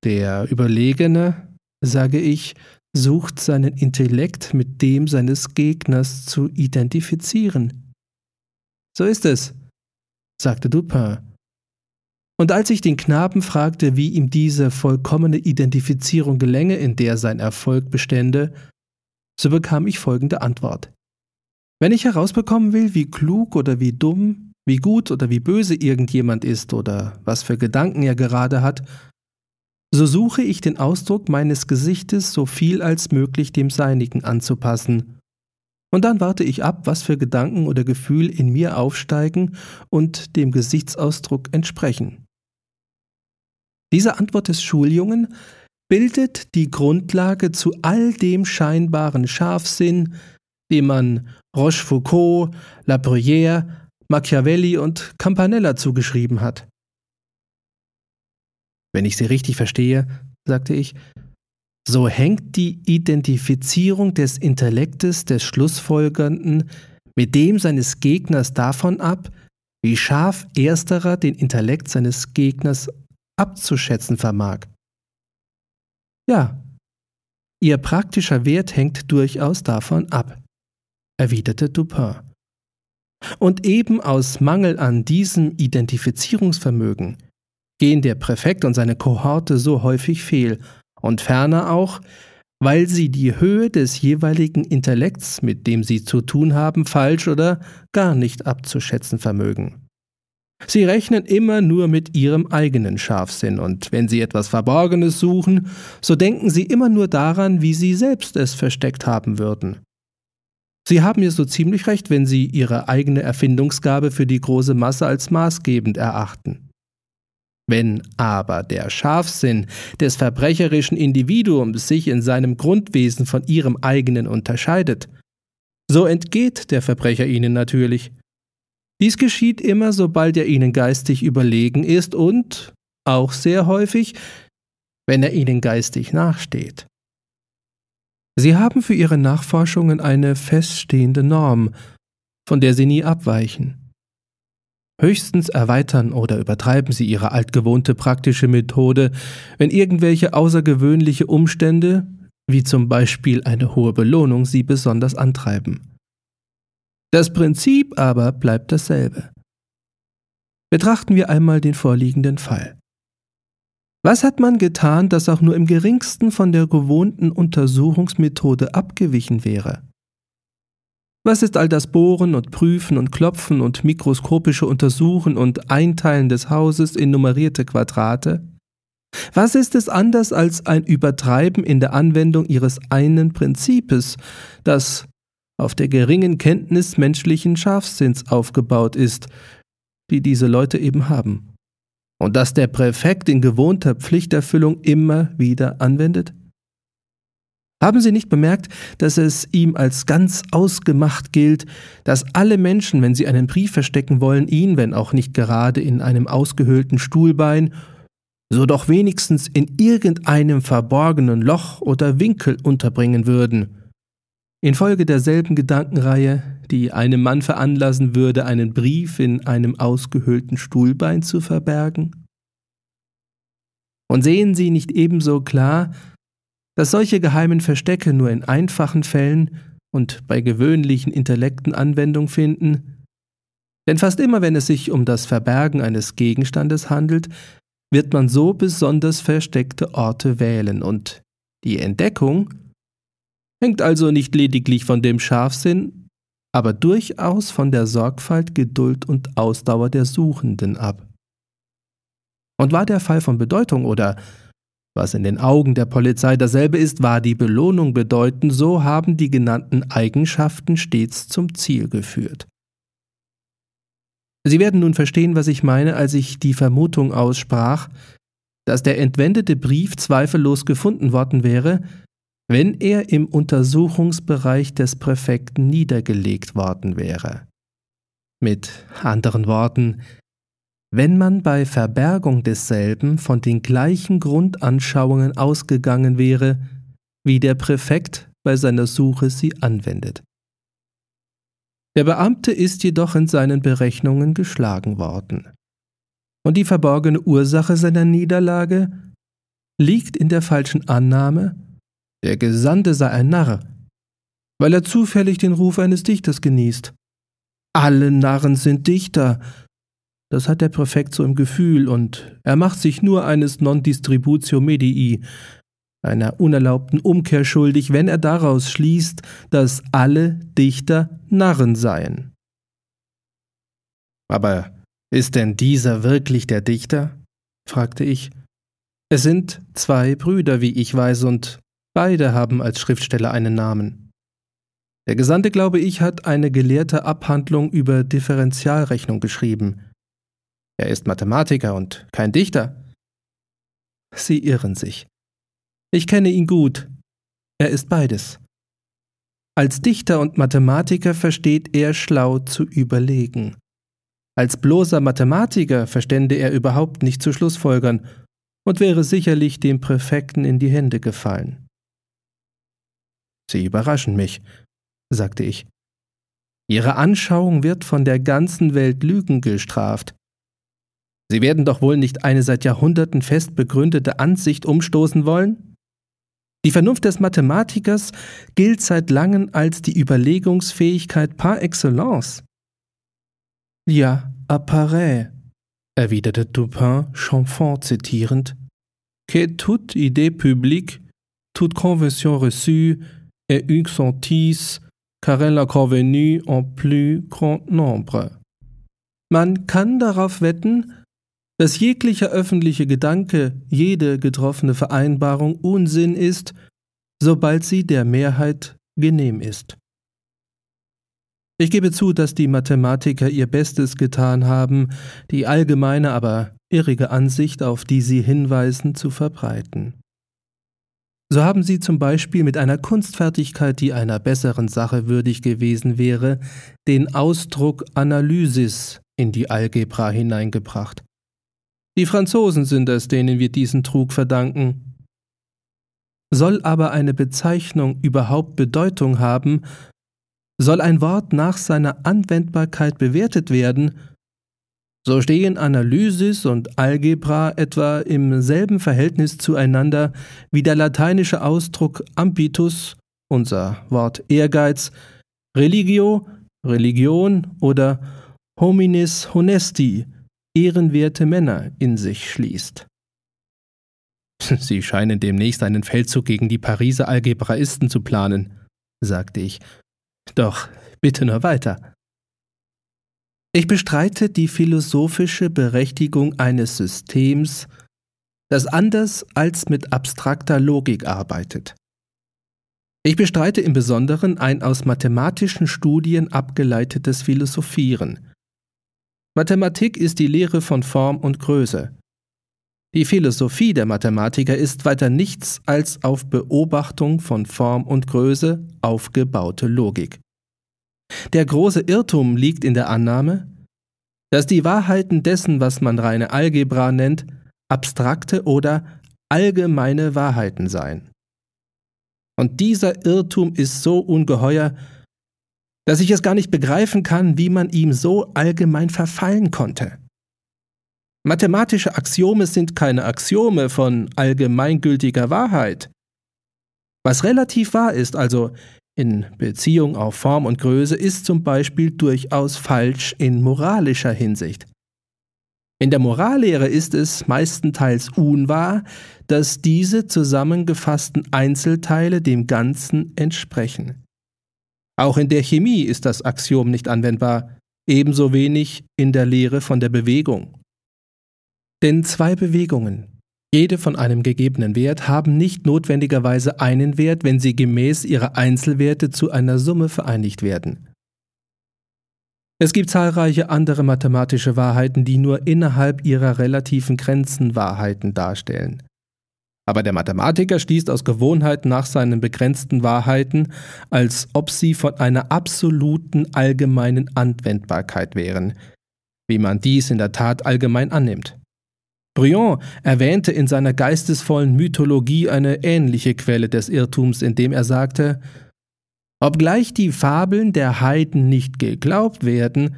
Speaker 1: Der Überlegene, sage ich, sucht seinen Intellekt mit dem seines Gegners zu identifizieren. So ist es, sagte Dupin und als ich den Knaben fragte, wie ihm diese vollkommene Identifizierung gelänge, in der sein Erfolg bestände, so bekam ich folgende Antwort. Wenn ich herausbekommen will, wie klug oder wie dumm, wie gut oder wie böse irgendjemand ist oder was für Gedanken er gerade hat, so suche ich den Ausdruck meines Gesichtes so viel als möglich dem seinigen anzupassen. Und dann warte ich ab, was für Gedanken oder Gefühl in mir aufsteigen und dem Gesichtsausdruck entsprechen. Diese Antwort des Schuljungen bildet die Grundlage zu all dem scheinbaren Scharfsinn, dem man Rochefoucauld, La Bruyère, Machiavelli und Campanella zugeschrieben hat. Wenn ich Sie richtig verstehe, sagte ich, so hängt die Identifizierung des Intellektes des Schlussfolgernden mit dem seines Gegners davon ab, wie scharf ersterer den Intellekt seines Gegners abzuschätzen vermag. Ja, ihr praktischer Wert hängt durchaus davon ab, erwiderte Dupin. Und eben aus Mangel an diesem Identifizierungsvermögen gehen der Präfekt und seine Kohorte so häufig fehl, und ferner auch, weil sie die Höhe des jeweiligen Intellekts, mit dem sie zu tun haben, falsch oder gar nicht abzuschätzen vermögen. Sie rechnen immer nur mit ihrem eigenen Scharfsinn, und wenn sie etwas Verborgenes suchen, so denken sie immer nur daran, wie sie selbst es versteckt haben würden. Sie haben mir so ziemlich recht, wenn sie ihre eigene Erfindungsgabe für die große Masse als maßgebend erachten. Wenn aber der Scharfsinn des verbrecherischen Individuums sich in seinem Grundwesen von ihrem eigenen unterscheidet, so entgeht der Verbrecher ihnen natürlich. Dies geschieht immer, sobald er ihnen geistig überlegen ist und, auch sehr häufig, wenn er ihnen geistig nachsteht. Sie haben für ihre Nachforschungen eine feststehende Norm, von der sie nie abweichen. Höchstens erweitern oder übertreiben sie ihre altgewohnte praktische Methode, wenn irgendwelche außergewöhnliche Umstände, wie zum Beispiel eine hohe Belohnung, sie besonders antreiben. Das Prinzip aber bleibt dasselbe. Betrachten wir einmal den vorliegenden Fall. Was hat man getan, das auch nur im geringsten von der gewohnten Untersuchungsmethode abgewichen wäre? Was ist all das Bohren und Prüfen und Klopfen und mikroskopische Untersuchen und Einteilen des Hauses in nummerierte Quadrate? Was ist es anders als ein Übertreiben in der Anwendung ihres einen Prinzipes, das auf der geringen Kenntnis menschlichen Scharfsinns aufgebaut ist, die diese Leute eben haben, und das der Präfekt in gewohnter Pflichterfüllung immer wieder anwendet? Haben Sie nicht bemerkt, dass es ihm als ganz ausgemacht gilt, dass alle Menschen, wenn sie einen Brief verstecken wollen, ihn, wenn auch nicht gerade in einem ausgehöhlten Stuhlbein, so doch wenigstens in irgendeinem verborgenen Loch oder Winkel unterbringen würden? Infolge derselben Gedankenreihe, die einem Mann veranlassen würde, einen Brief in einem ausgehöhlten Stuhlbein zu verbergen? Und sehen Sie nicht ebenso klar, dass solche geheimen Verstecke nur in einfachen Fällen und bei gewöhnlichen Intellekten Anwendung finden? Denn fast immer, wenn es sich um das Verbergen eines Gegenstandes handelt, wird man so besonders versteckte Orte wählen und die Entdeckung hängt also nicht lediglich von dem Scharfsinn, aber durchaus von der Sorgfalt, Geduld und Ausdauer der Suchenden ab. Und war der Fall von Bedeutung oder was in den Augen der Polizei dasselbe ist, war die Belohnung bedeuten, so haben die genannten Eigenschaften stets zum Ziel geführt. Sie werden nun verstehen, was ich meine, als ich die Vermutung aussprach, dass der entwendete Brief zweifellos gefunden worden wäre, wenn er im Untersuchungsbereich des Präfekten niedergelegt worden wäre. Mit anderen Worten, wenn man bei Verbergung desselben von den gleichen Grundanschauungen ausgegangen wäre, wie der Präfekt bei seiner Suche sie anwendet. Der Beamte ist jedoch in seinen Berechnungen geschlagen worden. Und die verborgene Ursache seiner Niederlage liegt in der falschen Annahme, der Gesandte sei ein Narr, weil er zufällig den Ruf eines Dichters genießt. Alle Narren sind Dichter, das hat der Präfekt so im Gefühl und er macht sich nur eines Non-Distributio Medii, einer unerlaubten Umkehr schuldig, wenn er daraus schließt, dass alle Dichter Narren seien. Aber ist denn dieser wirklich der Dichter? fragte ich. Es sind zwei Brüder, wie ich weiß, und beide haben als Schriftsteller einen Namen. Der Gesandte, glaube ich, hat eine gelehrte Abhandlung über Differentialrechnung geschrieben. Er ist Mathematiker und kein Dichter. Sie irren sich. Ich kenne ihn gut. Er ist beides. Als Dichter und Mathematiker versteht er schlau zu überlegen. Als bloßer Mathematiker verstände er überhaupt nicht zu Schlussfolgern und wäre sicherlich dem Präfekten in die Hände gefallen. Sie überraschen mich, sagte ich. Ihre Anschauung wird von der ganzen Welt Lügen gestraft. Sie werden doch wohl nicht eine seit Jahrhunderten fest begründete Ansicht umstoßen wollen? Die Vernunft des Mathematikers gilt seit langem als die Überlegungsfähigkeit par excellence. Ja, apparaît, erwiderte Dupin Chamfort zitierend, que toute idée publique, toute convention reçue est une sottise, car elle a convenu en plus grand nombre. Man kann darauf wetten, dass jeglicher öffentliche Gedanke, jede getroffene Vereinbarung Unsinn ist, sobald sie der Mehrheit genehm ist. Ich gebe zu, dass die Mathematiker ihr Bestes getan haben, die allgemeine, aber irrige Ansicht, auf die sie hinweisen, zu verbreiten. So haben sie zum Beispiel mit einer Kunstfertigkeit, die einer besseren Sache würdig gewesen wäre, den Ausdruck Analysis in die Algebra hineingebracht. Die Franzosen sind es, denen wir diesen Trug verdanken. Soll aber eine Bezeichnung überhaupt Bedeutung haben, soll ein Wort nach seiner Anwendbarkeit bewertet werden, so stehen Analysis und Algebra etwa im selben Verhältnis zueinander wie der lateinische Ausdruck ambitus, unser Wort Ehrgeiz, religio, Religion oder hominis honesti, ehrenwerte Männer in sich schließt. (laughs) Sie scheinen demnächst einen Feldzug gegen die Pariser Algebraisten zu planen, sagte ich. Doch bitte nur weiter. Ich bestreite die philosophische Berechtigung eines Systems, das anders als mit abstrakter Logik arbeitet. Ich bestreite im Besonderen ein aus mathematischen Studien abgeleitetes Philosophieren, Mathematik ist die Lehre von Form und Größe. Die Philosophie der Mathematiker ist weiter nichts als auf Beobachtung von Form und Größe aufgebaute Logik. Der große Irrtum liegt in der Annahme, dass die Wahrheiten dessen, was man reine Algebra nennt, abstrakte oder allgemeine Wahrheiten seien. Und dieser Irrtum ist so ungeheuer, dass ich es gar nicht begreifen kann, wie man ihm so allgemein verfallen konnte. Mathematische Axiome sind keine Axiome von allgemeingültiger Wahrheit. Was relativ wahr ist, also in Beziehung auf Form und Größe, ist zum Beispiel durchaus falsch in moralischer Hinsicht. In der Morallehre ist es meistenteils unwahr, dass diese zusammengefassten Einzelteile dem Ganzen entsprechen. Auch in der Chemie ist das Axiom nicht anwendbar, ebenso wenig in der Lehre von der Bewegung. Denn zwei Bewegungen, jede von einem gegebenen Wert, haben nicht notwendigerweise einen Wert, wenn sie gemäß ihrer Einzelwerte zu einer Summe vereinigt werden. Es gibt zahlreiche andere mathematische Wahrheiten, die nur innerhalb ihrer relativen Grenzen Wahrheiten darstellen. Aber der Mathematiker schließt aus Gewohnheit nach seinen begrenzten Wahrheiten, als ob sie von einer absoluten allgemeinen Anwendbarkeit wären, wie man dies in der Tat allgemein annimmt. Briand erwähnte in seiner geistesvollen Mythologie eine ähnliche Quelle des Irrtums, indem er sagte, Obgleich die Fabeln der Heiden nicht geglaubt werden,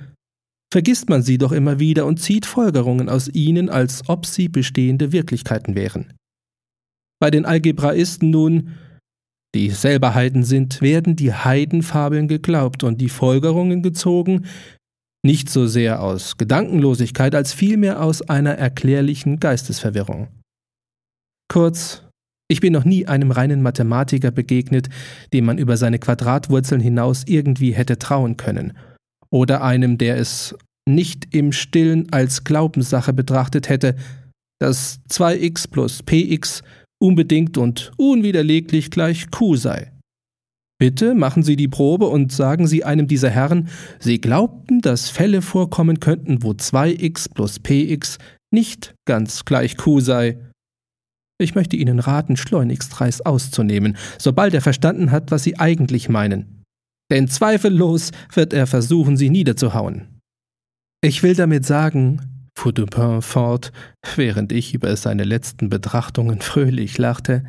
Speaker 1: vergisst man sie doch immer wieder und zieht Folgerungen aus ihnen, als ob sie bestehende Wirklichkeiten wären. Bei den Algebraisten nun, die selber Heiden sind, werden die Heidenfabeln geglaubt und die Folgerungen gezogen, nicht so sehr aus Gedankenlosigkeit als vielmehr aus einer erklärlichen Geistesverwirrung. Kurz, ich bin noch nie einem reinen Mathematiker begegnet, dem man über seine Quadratwurzeln hinaus irgendwie hätte trauen können, oder einem, der es nicht im stillen als Glaubenssache betrachtet hätte, dass 2x plus px unbedingt und unwiderleglich gleich Q sei. Bitte machen Sie die Probe und sagen Sie einem dieser Herren, Sie glaubten, dass Fälle vorkommen könnten, wo 2x plus px nicht ganz gleich Q sei. Ich möchte Ihnen raten, schleunigst Reis auszunehmen, sobald er verstanden hat, was Sie eigentlich meinen. Denn zweifellos wird er versuchen, Sie niederzuhauen. Ich will damit sagen, fuhr Dupin fort, während ich über seine letzten Betrachtungen fröhlich lachte,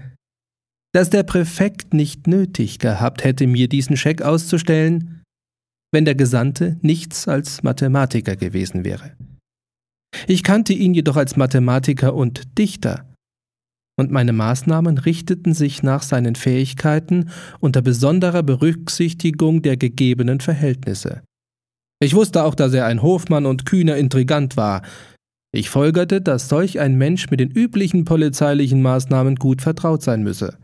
Speaker 1: dass der Präfekt nicht nötig gehabt hätte, mir diesen Scheck auszustellen, wenn der Gesandte nichts als Mathematiker gewesen wäre. Ich kannte ihn jedoch als Mathematiker und Dichter, und meine Maßnahmen richteten sich nach seinen Fähigkeiten unter besonderer Berücksichtigung der gegebenen Verhältnisse. Ich wusste auch, dass er ein Hofmann und kühner Intrigant war. Ich folgerte, dass solch ein Mensch mit den üblichen polizeilichen Maßnahmen gut vertraut sein müsse.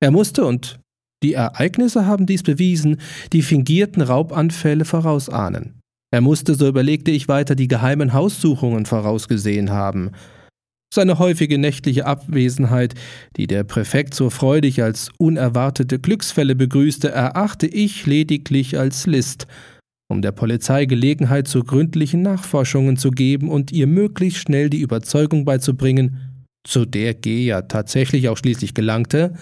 Speaker 1: Er musste, und die Ereignisse haben dies bewiesen, die fingierten Raubanfälle vorausahnen. Er musste, so überlegte ich weiter, die geheimen Haussuchungen vorausgesehen haben. Seine häufige nächtliche Abwesenheit, die der Präfekt so freudig als unerwartete Glücksfälle begrüßte, erachte ich lediglich als List, um der Polizei Gelegenheit zu gründlichen Nachforschungen zu geben und ihr möglichst schnell die Überzeugung beizubringen, zu der G ja tatsächlich auch schließlich gelangte,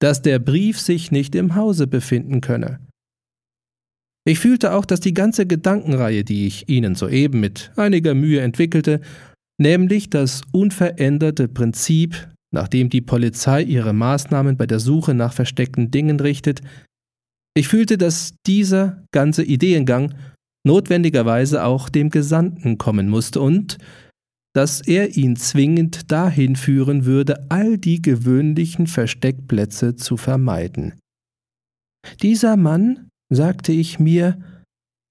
Speaker 1: dass der Brief sich nicht im Hause befinden könne. Ich fühlte auch, dass die ganze Gedankenreihe, die ich Ihnen soeben mit einiger Mühe entwickelte, nämlich das unveränderte Prinzip, nach dem die Polizei ihre Maßnahmen bei der Suche nach versteckten Dingen richtet, ich fühlte, dass dieser ganze Ideengang notwendigerweise auch dem Gesandten kommen musste und dass er ihn zwingend dahin führen würde, all die gewöhnlichen Versteckplätze zu vermeiden. Dieser Mann, sagte ich mir,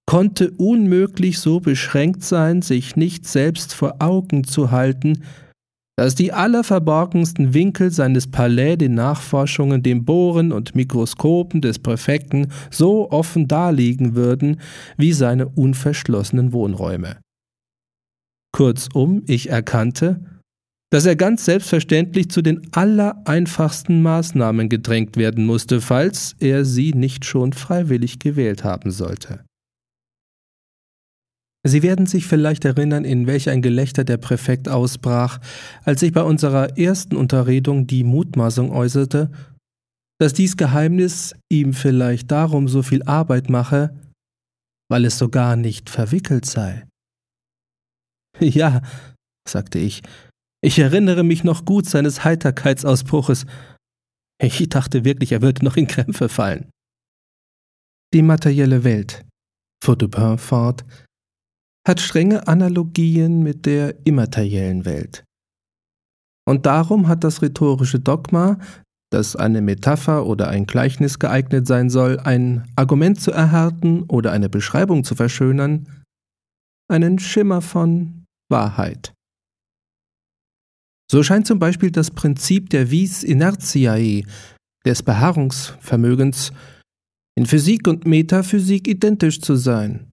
Speaker 1: konnte unmöglich so beschränkt sein, sich nicht selbst vor Augen zu halten, dass die allerverborgensten Winkel seines Palais den Nachforschungen, dem Bohren und Mikroskopen des Präfekten so offen darliegen würden wie seine unverschlossenen Wohnräume. Kurzum, ich erkannte, dass er ganz selbstverständlich zu den allereinfachsten Maßnahmen gedrängt werden musste, falls er sie nicht schon freiwillig gewählt haben sollte. Sie werden sich vielleicht erinnern, in welch ein Gelächter der Präfekt ausbrach, als ich bei unserer ersten Unterredung die Mutmaßung äußerte, dass dies Geheimnis ihm vielleicht darum so viel Arbeit mache, weil es so gar nicht verwickelt sei. (laughs) Ja, sagte ich, ich erinnere mich noch gut seines Heiterkeitsausbruches. Ich dachte wirklich, er würde noch in Krämpfe fallen. Die materielle Welt, fuhr Dupin fort, hat strenge Analogien mit der immateriellen Welt. Und darum hat das rhetorische Dogma, dass eine Metapher oder ein Gleichnis geeignet sein soll, ein Argument zu erhärten oder eine Beschreibung zu verschönern, einen Schimmer von Wahrheit. So scheint zum Beispiel das Prinzip der Vis inertiae, des Beharrungsvermögens, in Physik und Metaphysik identisch zu sein.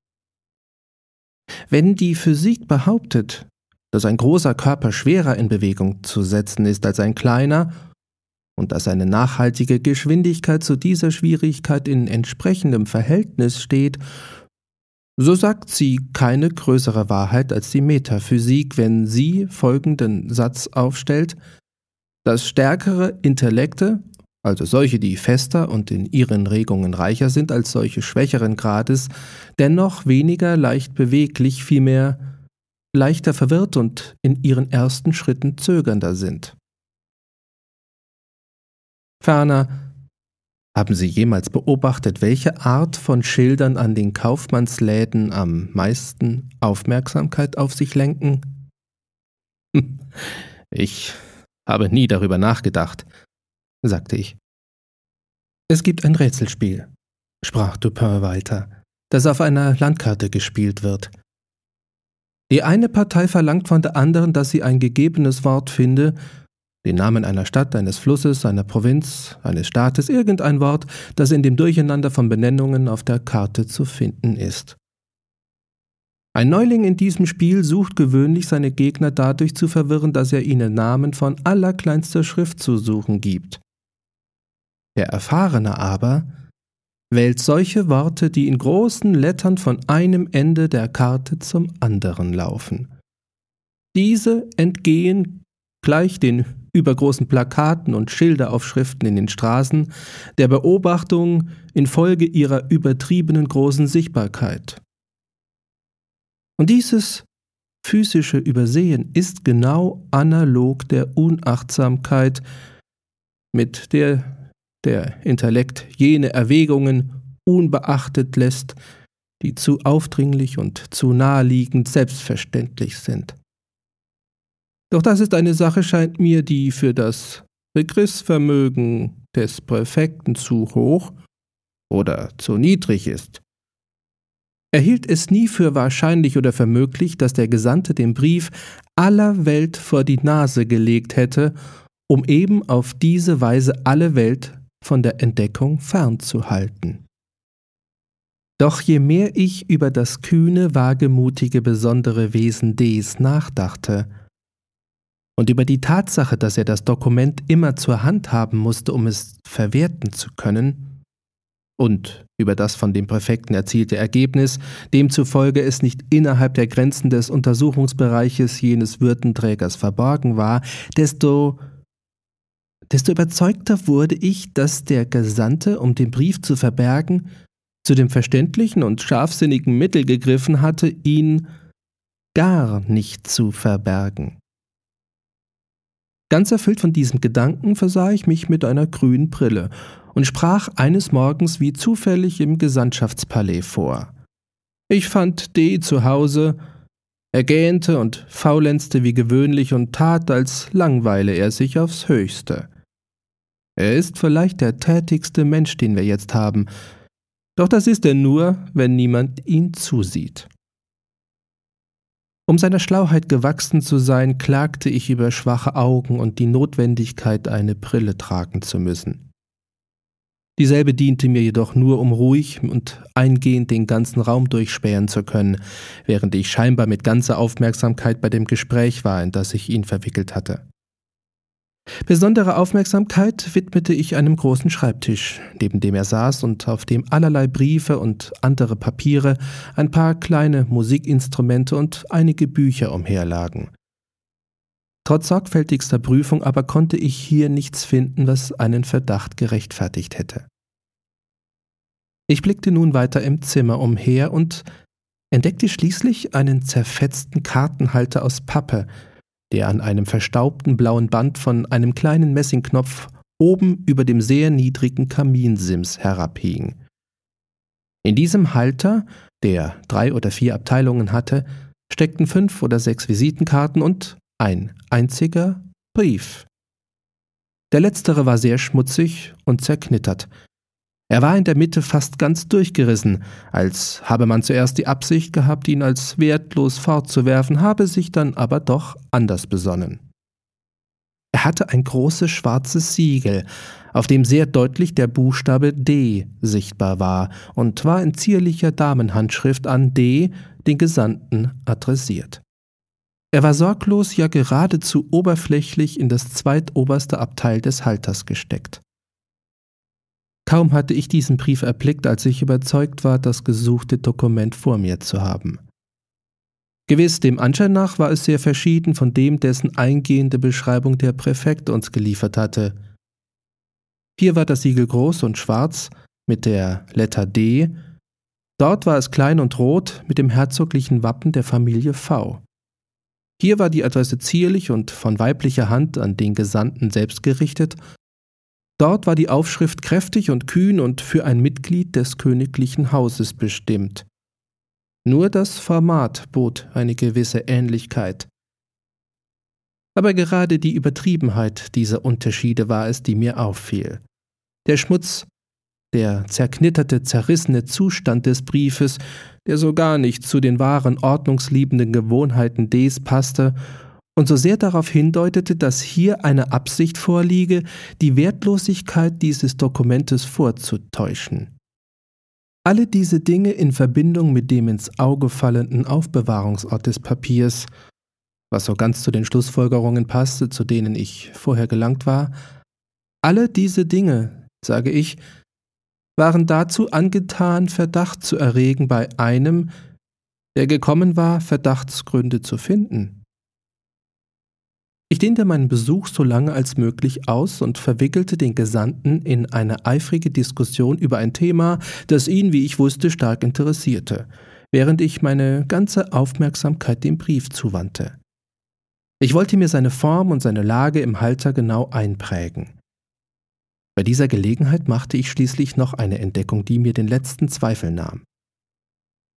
Speaker 1: Wenn die Physik behauptet, dass ein großer Körper schwerer in Bewegung zu setzen ist als ein kleiner und dass eine nachhaltige Geschwindigkeit zu dieser Schwierigkeit in entsprechendem Verhältnis steht, so sagt sie keine größere Wahrheit als die Metaphysik, wenn sie folgenden Satz aufstellt, dass stärkere Intellekte also solche, die fester und in ihren Regungen reicher sind als solche schwächeren Grades, dennoch weniger leicht beweglich, vielmehr leichter verwirrt und in ihren ersten Schritten zögernder sind. Ferner haben Sie jemals beobachtet, welche Art von Schildern an den Kaufmannsläden am meisten Aufmerksamkeit auf sich lenken? Ich habe nie darüber nachgedacht, sagte ich. Es gibt ein Rätselspiel, sprach Dupin weiter, das auf einer Landkarte gespielt wird. Die eine Partei verlangt von der anderen, dass sie ein gegebenes Wort finde, den Namen einer Stadt, eines Flusses, einer Provinz, eines Staates, irgendein Wort, das in dem Durcheinander von Benennungen auf der Karte zu finden ist. Ein Neuling in diesem Spiel sucht gewöhnlich seine Gegner dadurch zu verwirren, dass er ihnen Namen von allerkleinster Schrift zu suchen gibt. Der Erfahrene aber wählt solche Worte, die in großen Lettern von einem Ende der Karte zum anderen laufen. Diese entgehen gleich den übergroßen Plakaten und Schilderaufschriften in den Straßen der Beobachtung infolge ihrer übertriebenen großen Sichtbarkeit. Und dieses physische Übersehen ist genau analog der Unachtsamkeit, mit der der Intellekt jene Erwägungen unbeachtet lässt, die zu aufdringlich und zu naheliegend selbstverständlich sind. Doch das ist eine Sache, scheint mir, die für das Begriffsvermögen des Präfekten zu hoch oder zu niedrig ist. Er hielt es nie für wahrscheinlich oder für möglich, dass der Gesandte den Brief aller Welt vor die Nase gelegt hätte, um eben auf diese Weise alle Welt von der Entdeckung fernzuhalten. Doch je mehr ich über das kühne, wagemutige, besondere Wesen Ds nachdachte, und über die Tatsache, dass er das Dokument immer zur Hand haben musste, um es verwerten zu können, und über das von dem Präfekten erzielte Ergebnis, demzufolge es nicht innerhalb der Grenzen des Untersuchungsbereiches jenes Würdenträgers verborgen war, desto desto überzeugter wurde ich, dass der Gesandte, um den Brief zu verbergen, zu dem verständlichen und scharfsinnigen Mittel gegriffen hatte, ihn gar nicht zu verbergen. Ganz erfüllt von diesem Gedanken versah ich mich mit einer grünen Brille und sprach eines Morgens wie zufällig im Gesandtschaftspalais vor. Ich fand D zu Hause, er gähnte und faulenzte wie gewöhnlich und tat, als langweile er sich aufs höchste. Er ist vielleicht der tätigste Mensch, den wir jetzt haben, doch das ist er nur, wenn niemand ihn zusieht. Um seiner Schlauheit gewachsen zu sein, klagte ich über schwache Augen und die Notwendigkeit, eine Brille tragen zu müssen. Dieselbe diente mir jedoch nur, um ruhig und eingehend den ganzen Raum durchspähen zu können, während ich scheinbar mit ganzer Aufmerksamkeit bei dem Gespräch war, in das ich ihn verwickelt hatte. Besondere Aufmerksamkeit widmete ich einem großen Schreibtisch, neben dem er saß und auf dem allerlei Briefe und andere Papiere, ein paar kleine Musikinstrumente und einige Bücher umherlagen. Trotz sorgfältigster Prüfung aber konnte ich hier nichts finden, was einen Verdacht gerechtfertigt hätte. Ich blickte nun weiter im Zimmer umher und entdeckte schließlich einen zerfetzten Kartenhalter aus Pappe, der an einem verstaubten blauen Band von einem kleinen Messingknopf oben über dem sehr niedrigen Kaminsims herabhing. In diesem Halter, der drei oder vier Abteilungen hatte, steckten fünf oder sechs Visitenkarten und ein einziger Brief. Der letztere war sehr schmutzig und zerknittert. Er war in der Mitte fast ganz durchgerissen, als habe man zuerst die Absicht gehabt, ihn als wertlos fortzuwerfen, habe sich dann aber doch anders besonnen. Er hatte ein großes schwarzes Siegel, auf dem sehr deutlich der Buchstabe D sichtbar war und war in zierlicher Damenhandschrift an D, den Gesandten, adressiert. Er war sorglos, ja geradezu oberflächlich in das zweitoberste Abteil des Halters gesteckt. Kaum hatte ich diesen Brief erblickt, als ich überzeugt war, das gesuchte Dokument vor mir zu haben. Gewiss, dem Anschein nach war es sehr verschieden von dem, dessen eingehende Beschreibung der Präfekt uns geliefert hatte. Hier war das Siegel groß und schwarz mit der Letter D, dort war es klein und rot mit dem herzoglichen Wappen der Familie V. Hier war die Adresse zierlich und von weiblicher Hand an den Gesandten selbst gerichtet. Dort war die Aufschrift kräftig und kühn und für ein Mitglied des königlichen Hauses bestimmt. Nur das Format bot eine gewisse Ähnlichkeit. Aber gerade die Übertriebenheit dieser Unterschiede war es, die mir auffiel. Der Schmutz, der zerknitterte, zerrissene Zustand des Briefes, der so gar nicht zu den wahren ordnungsliebenden Gewohnheiten Ds passte und so sehr darauf hindeutete, dass hier eine Absicht vorliege, die Wertlosigkeit dieses Dokumentes vorzutäuschen. Alle diese Dinge in Verbindung mit dem ins Auge fallenden Aufbewahrungsort des Papiers, was so ganz zu den Schlussfolgerungen passte, zu denen ich vorher gelangt war, alle diese Dinge, sage ich, waren dazu angetan, Verdacht zu erregen bei einem, der gekommen war, Verdachtsgründe zu finden. Ich dehnte meinen Besuch so lange als möglich aus und verwickelte den Gesandten in eine eifrige Diskussion über ein Thema, das ihn, wie ich wusste, stark interessierte, während ich meine ganze Aufmerksamkeit dem Brief zuwandte. Ich wollte mir seine Form und seine Lage im Halter genau einprägen. Bei dieser Gelegenheit machte ich schließlich noch eine Entdeckung, die mir den letzten Zweifel nahm.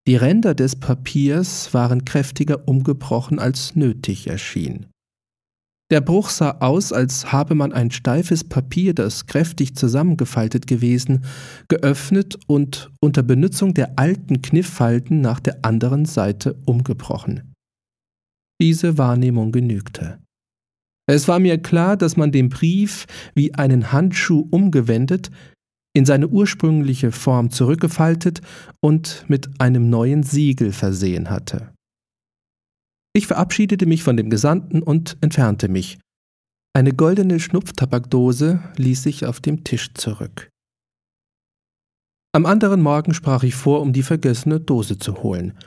Speaker 1: Die Ränder des Papiers waren kräftiger umgebrochen als nötig erschien. Der Bruch sah aus, als habe man ein steifes Papier, das kräftig zusammengefaltet gewesen, geöffnet und unter Benutzung der alten Kniffalten nach der anderen Seite umgebrochen. Diese Wahrnehmung genügte. Es war mir klar, dass man den Brief wie einen Handschuh umgewendet, in seine ursprüngliche Form zurückgefaltet und mit einem neuen Siegel versehen hatte. Ich verabschiedete mich von dem Gesandten und entfernte mich. Eine goldene Schnupftabakdose ließ sich auf dem Tisch zurück. Am anderen Morgen sprach ich vor, um die vergessene Dose zu holen.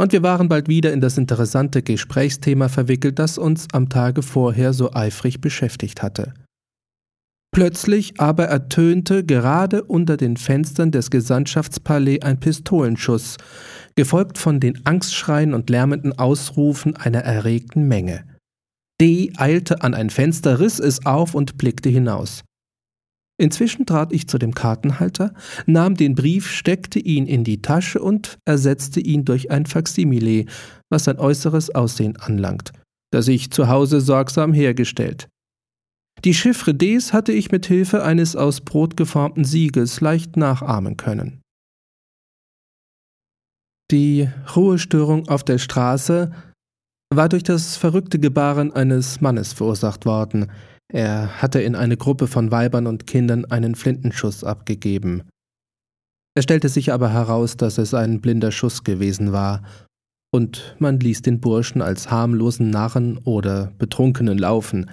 Speaker 1: Und wir waren bald wieder in das interessante Gesprächsthema verwickelt, das uns am Tage vorher so eifrig beschäftigt hatte. Plötzlich aber ertönte gerade unter den Fenstern des Gesandtschaftspalais ein Pistolenschuss, gefolgt von den Angstschreien und lärmenden Ausrufen einer erregten Menge. D eilte an ein Fenster, riss es auf und blickte hinaus. Inzwischen trat ich zu dem Kartenhalter, nahm den Brief, steckte ihn in die Tasche und ersetzte ihn durch ein Faksimile, was sein äußeres Aussehen anlangt, das ich zu Hause sorgsam hergestellt. Die Chiffre Ds hatte ich mit Hilfe eines aus Brot geformten Siegels leicht nachahmen können. Die Ruhestörung auf der Straße war durch das verrückte Gebaren eines Mannes verursacht worden. Er hatte in eine Gruppe von Weibern und Kindern einen Flintenschuss abgegeben. Es stellte sich aber heraus, dass es ein blinder Schuss gewesen war, und man ließ den Burschen als harmlosen Narren oder Betrunkenen laufen.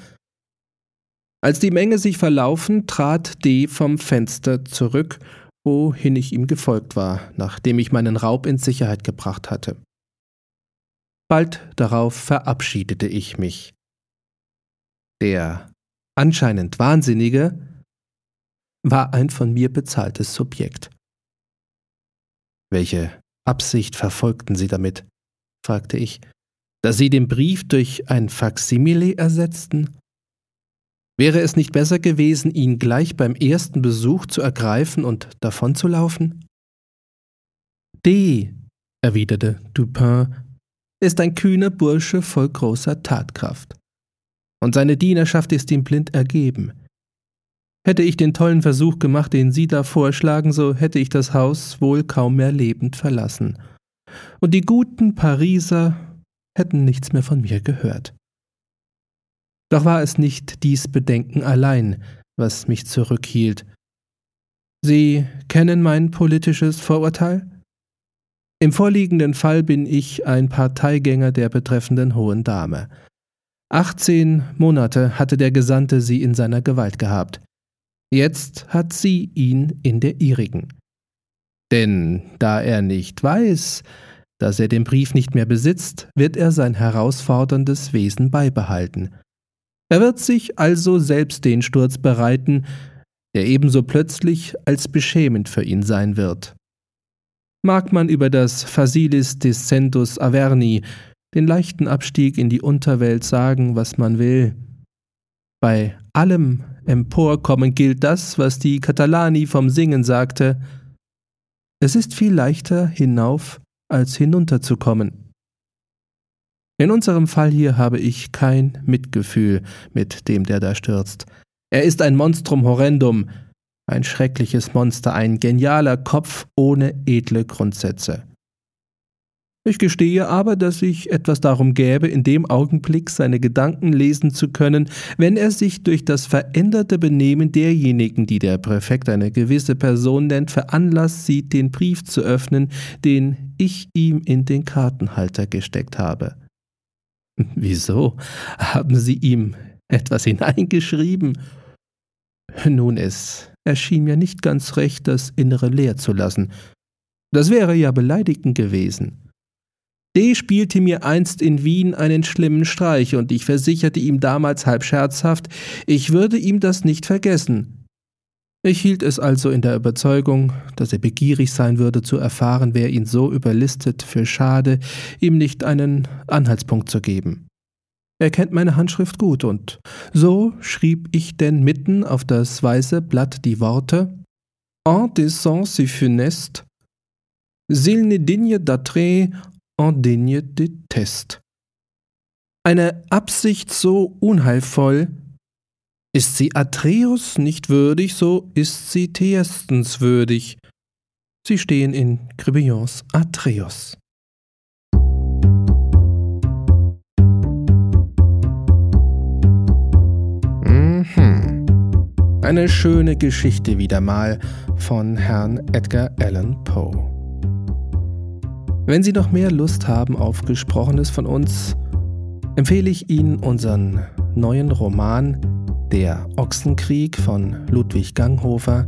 Speaker 1: Als die Menge sich verlaufen, trat D vom Fenster zurück wohin ich ihm gefolgt war, nachdem ich meinen Raub in Sicherheit gebracht hatte. Bald darauf verabschiedete ich mich. Der anscheinend Wahnsinnige war ein von mir bezahltes Subjekt. Welche Absicht verfolgten Sie damit? fragte ich, da Sie den Brief durch ein Faksimile ersetzten? Wäre es nicht besser gewesen, ihn gleich beim ersten Besuch zu ergreifen und davonzulaufen? D, erwiderte Dupin, ist ein kühner Bursche voll großer Tatkraft. Und seine Dienerschaft ist ihm blind ergeben. Hätte ich den tollen Versuch gemacht, den Sie da vorschlagen, so hätte ich das Haus wohl kaum mehr lebend verlassen. Und die guten Pariser hätten nichts mehr von mir gehört. Doch war es nicht dies Bedenken allein, was mich zurückhielt. Sie kennen mein politisches Vorurteil? Im vorliegenden Fall bin ich ein Parteigänger der betreffenden hohen Dame. 18 Monate hatte der Gesandte sie in seiner Gewalt gehabt. Jetzt hat sie ihn in der ihrigen. Denn da er nicht weiß, dass er den Brief nicht mehr besitzt, wird er sein herausforderndes Wesen beibehalten. Er wird sich also selbst den Sturz bereiten, der ebenso plötzlich als beschämend für ihn sein wird. Mag man über das Facilis Descendus Averni, den leichten Abstieg in die Unterwelt sagen, was man will. Bei allem Emporkommen gilt das, was die Catalani vom Singen sagte. Es ist viel leichter hinauf als hinunterzukommen. In unserem Fall hier habe ich kein Mitgefühl mit dem, der da stürzt. Er ist ein Monstrum horrendum, ein schreckliches Monster, ein genialer Kopf ohne edle Grundsätze. Ich gestehe aber, dass ich etwas darum gäbe, in dem Augenblick seine Gedanken lesen zu können, wenn er sich durch das veränderte Benehmen derjenigen, die der Präfekt eine gewisse Person nennt, veranlasst sieht, den Brief zu öffnen, den ich ihm in den Kartenhalter gesteckt habe. (laughs) Wieso? Haben Sie ihm etwas hineingeschrieben? Nun, es erschien mir nicht ganz recht, das Innere leer zu lassen. Das wäre ja beleidigend gewesen. D. spielte mir einst in Wien einen schlimmen Streich, und ich versicherte ihm damals halb scherzhaft, ich würde ihm das nicht vergessen. Ich hielt es also in der Überzeugung, dass er begierig sein würde zu erfahren, wer ihn so überlistet, für schade, ihm nicht einen Anhaltspunkt zu geben. Er kennt meine Handschrift gut, und so schrieb ich denn mitten auf das weiße Blatt die Worte En descend si funeste, s'il ne digne d'attrait, en digne de test. Eine Absicht so unheilvoll, ist sie Atreus nicht würdig, so ist sie Thyestens würdig. Sie stehen in Crébillons Atreus. Mhm. Eine schöne Geschichte wieder mal von Herrn Edgar Allan Poe. Wenn Sie noch mehr Lust haben auf Gesprochenes von uns, empfehle ich Ihnen unseren neuen Roman Der Ochsenkrieg von Ludwig Ganghofer.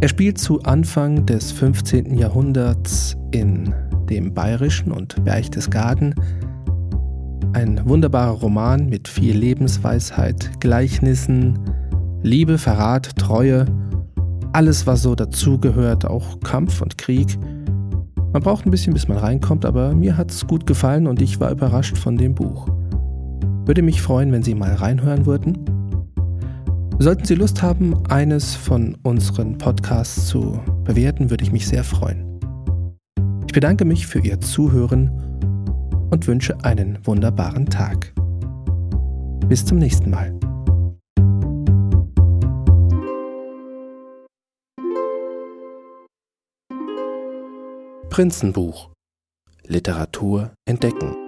Speaker 1: Er spielt zu Anfang des 15. Jahrhunderts in dem bayerischen und Berchtesgaden ein wunderbarer Roman mit viel Lebensweisheit, Gleichnissen, Liebe, Verrat, Treue, alles, was so dazugehört, auch Kampf und Krieg. Man braucht ein bisschen, bis man reinkommt, aber mir hat es gut gefallen und ich war überrascht von dem Buch. Würde mich freuen, wenn Sie mal reinhören würden. Sollten Sie Lust haben, eines von unseren Podcasts zu bewerten, würde ich mich sehr freuen. Ich bedanke mich für Ihr Zuhören und wünsche einen wunderbaren Tag. Bis zum nächsten Mal. Prinzenbuch Literatur entdecken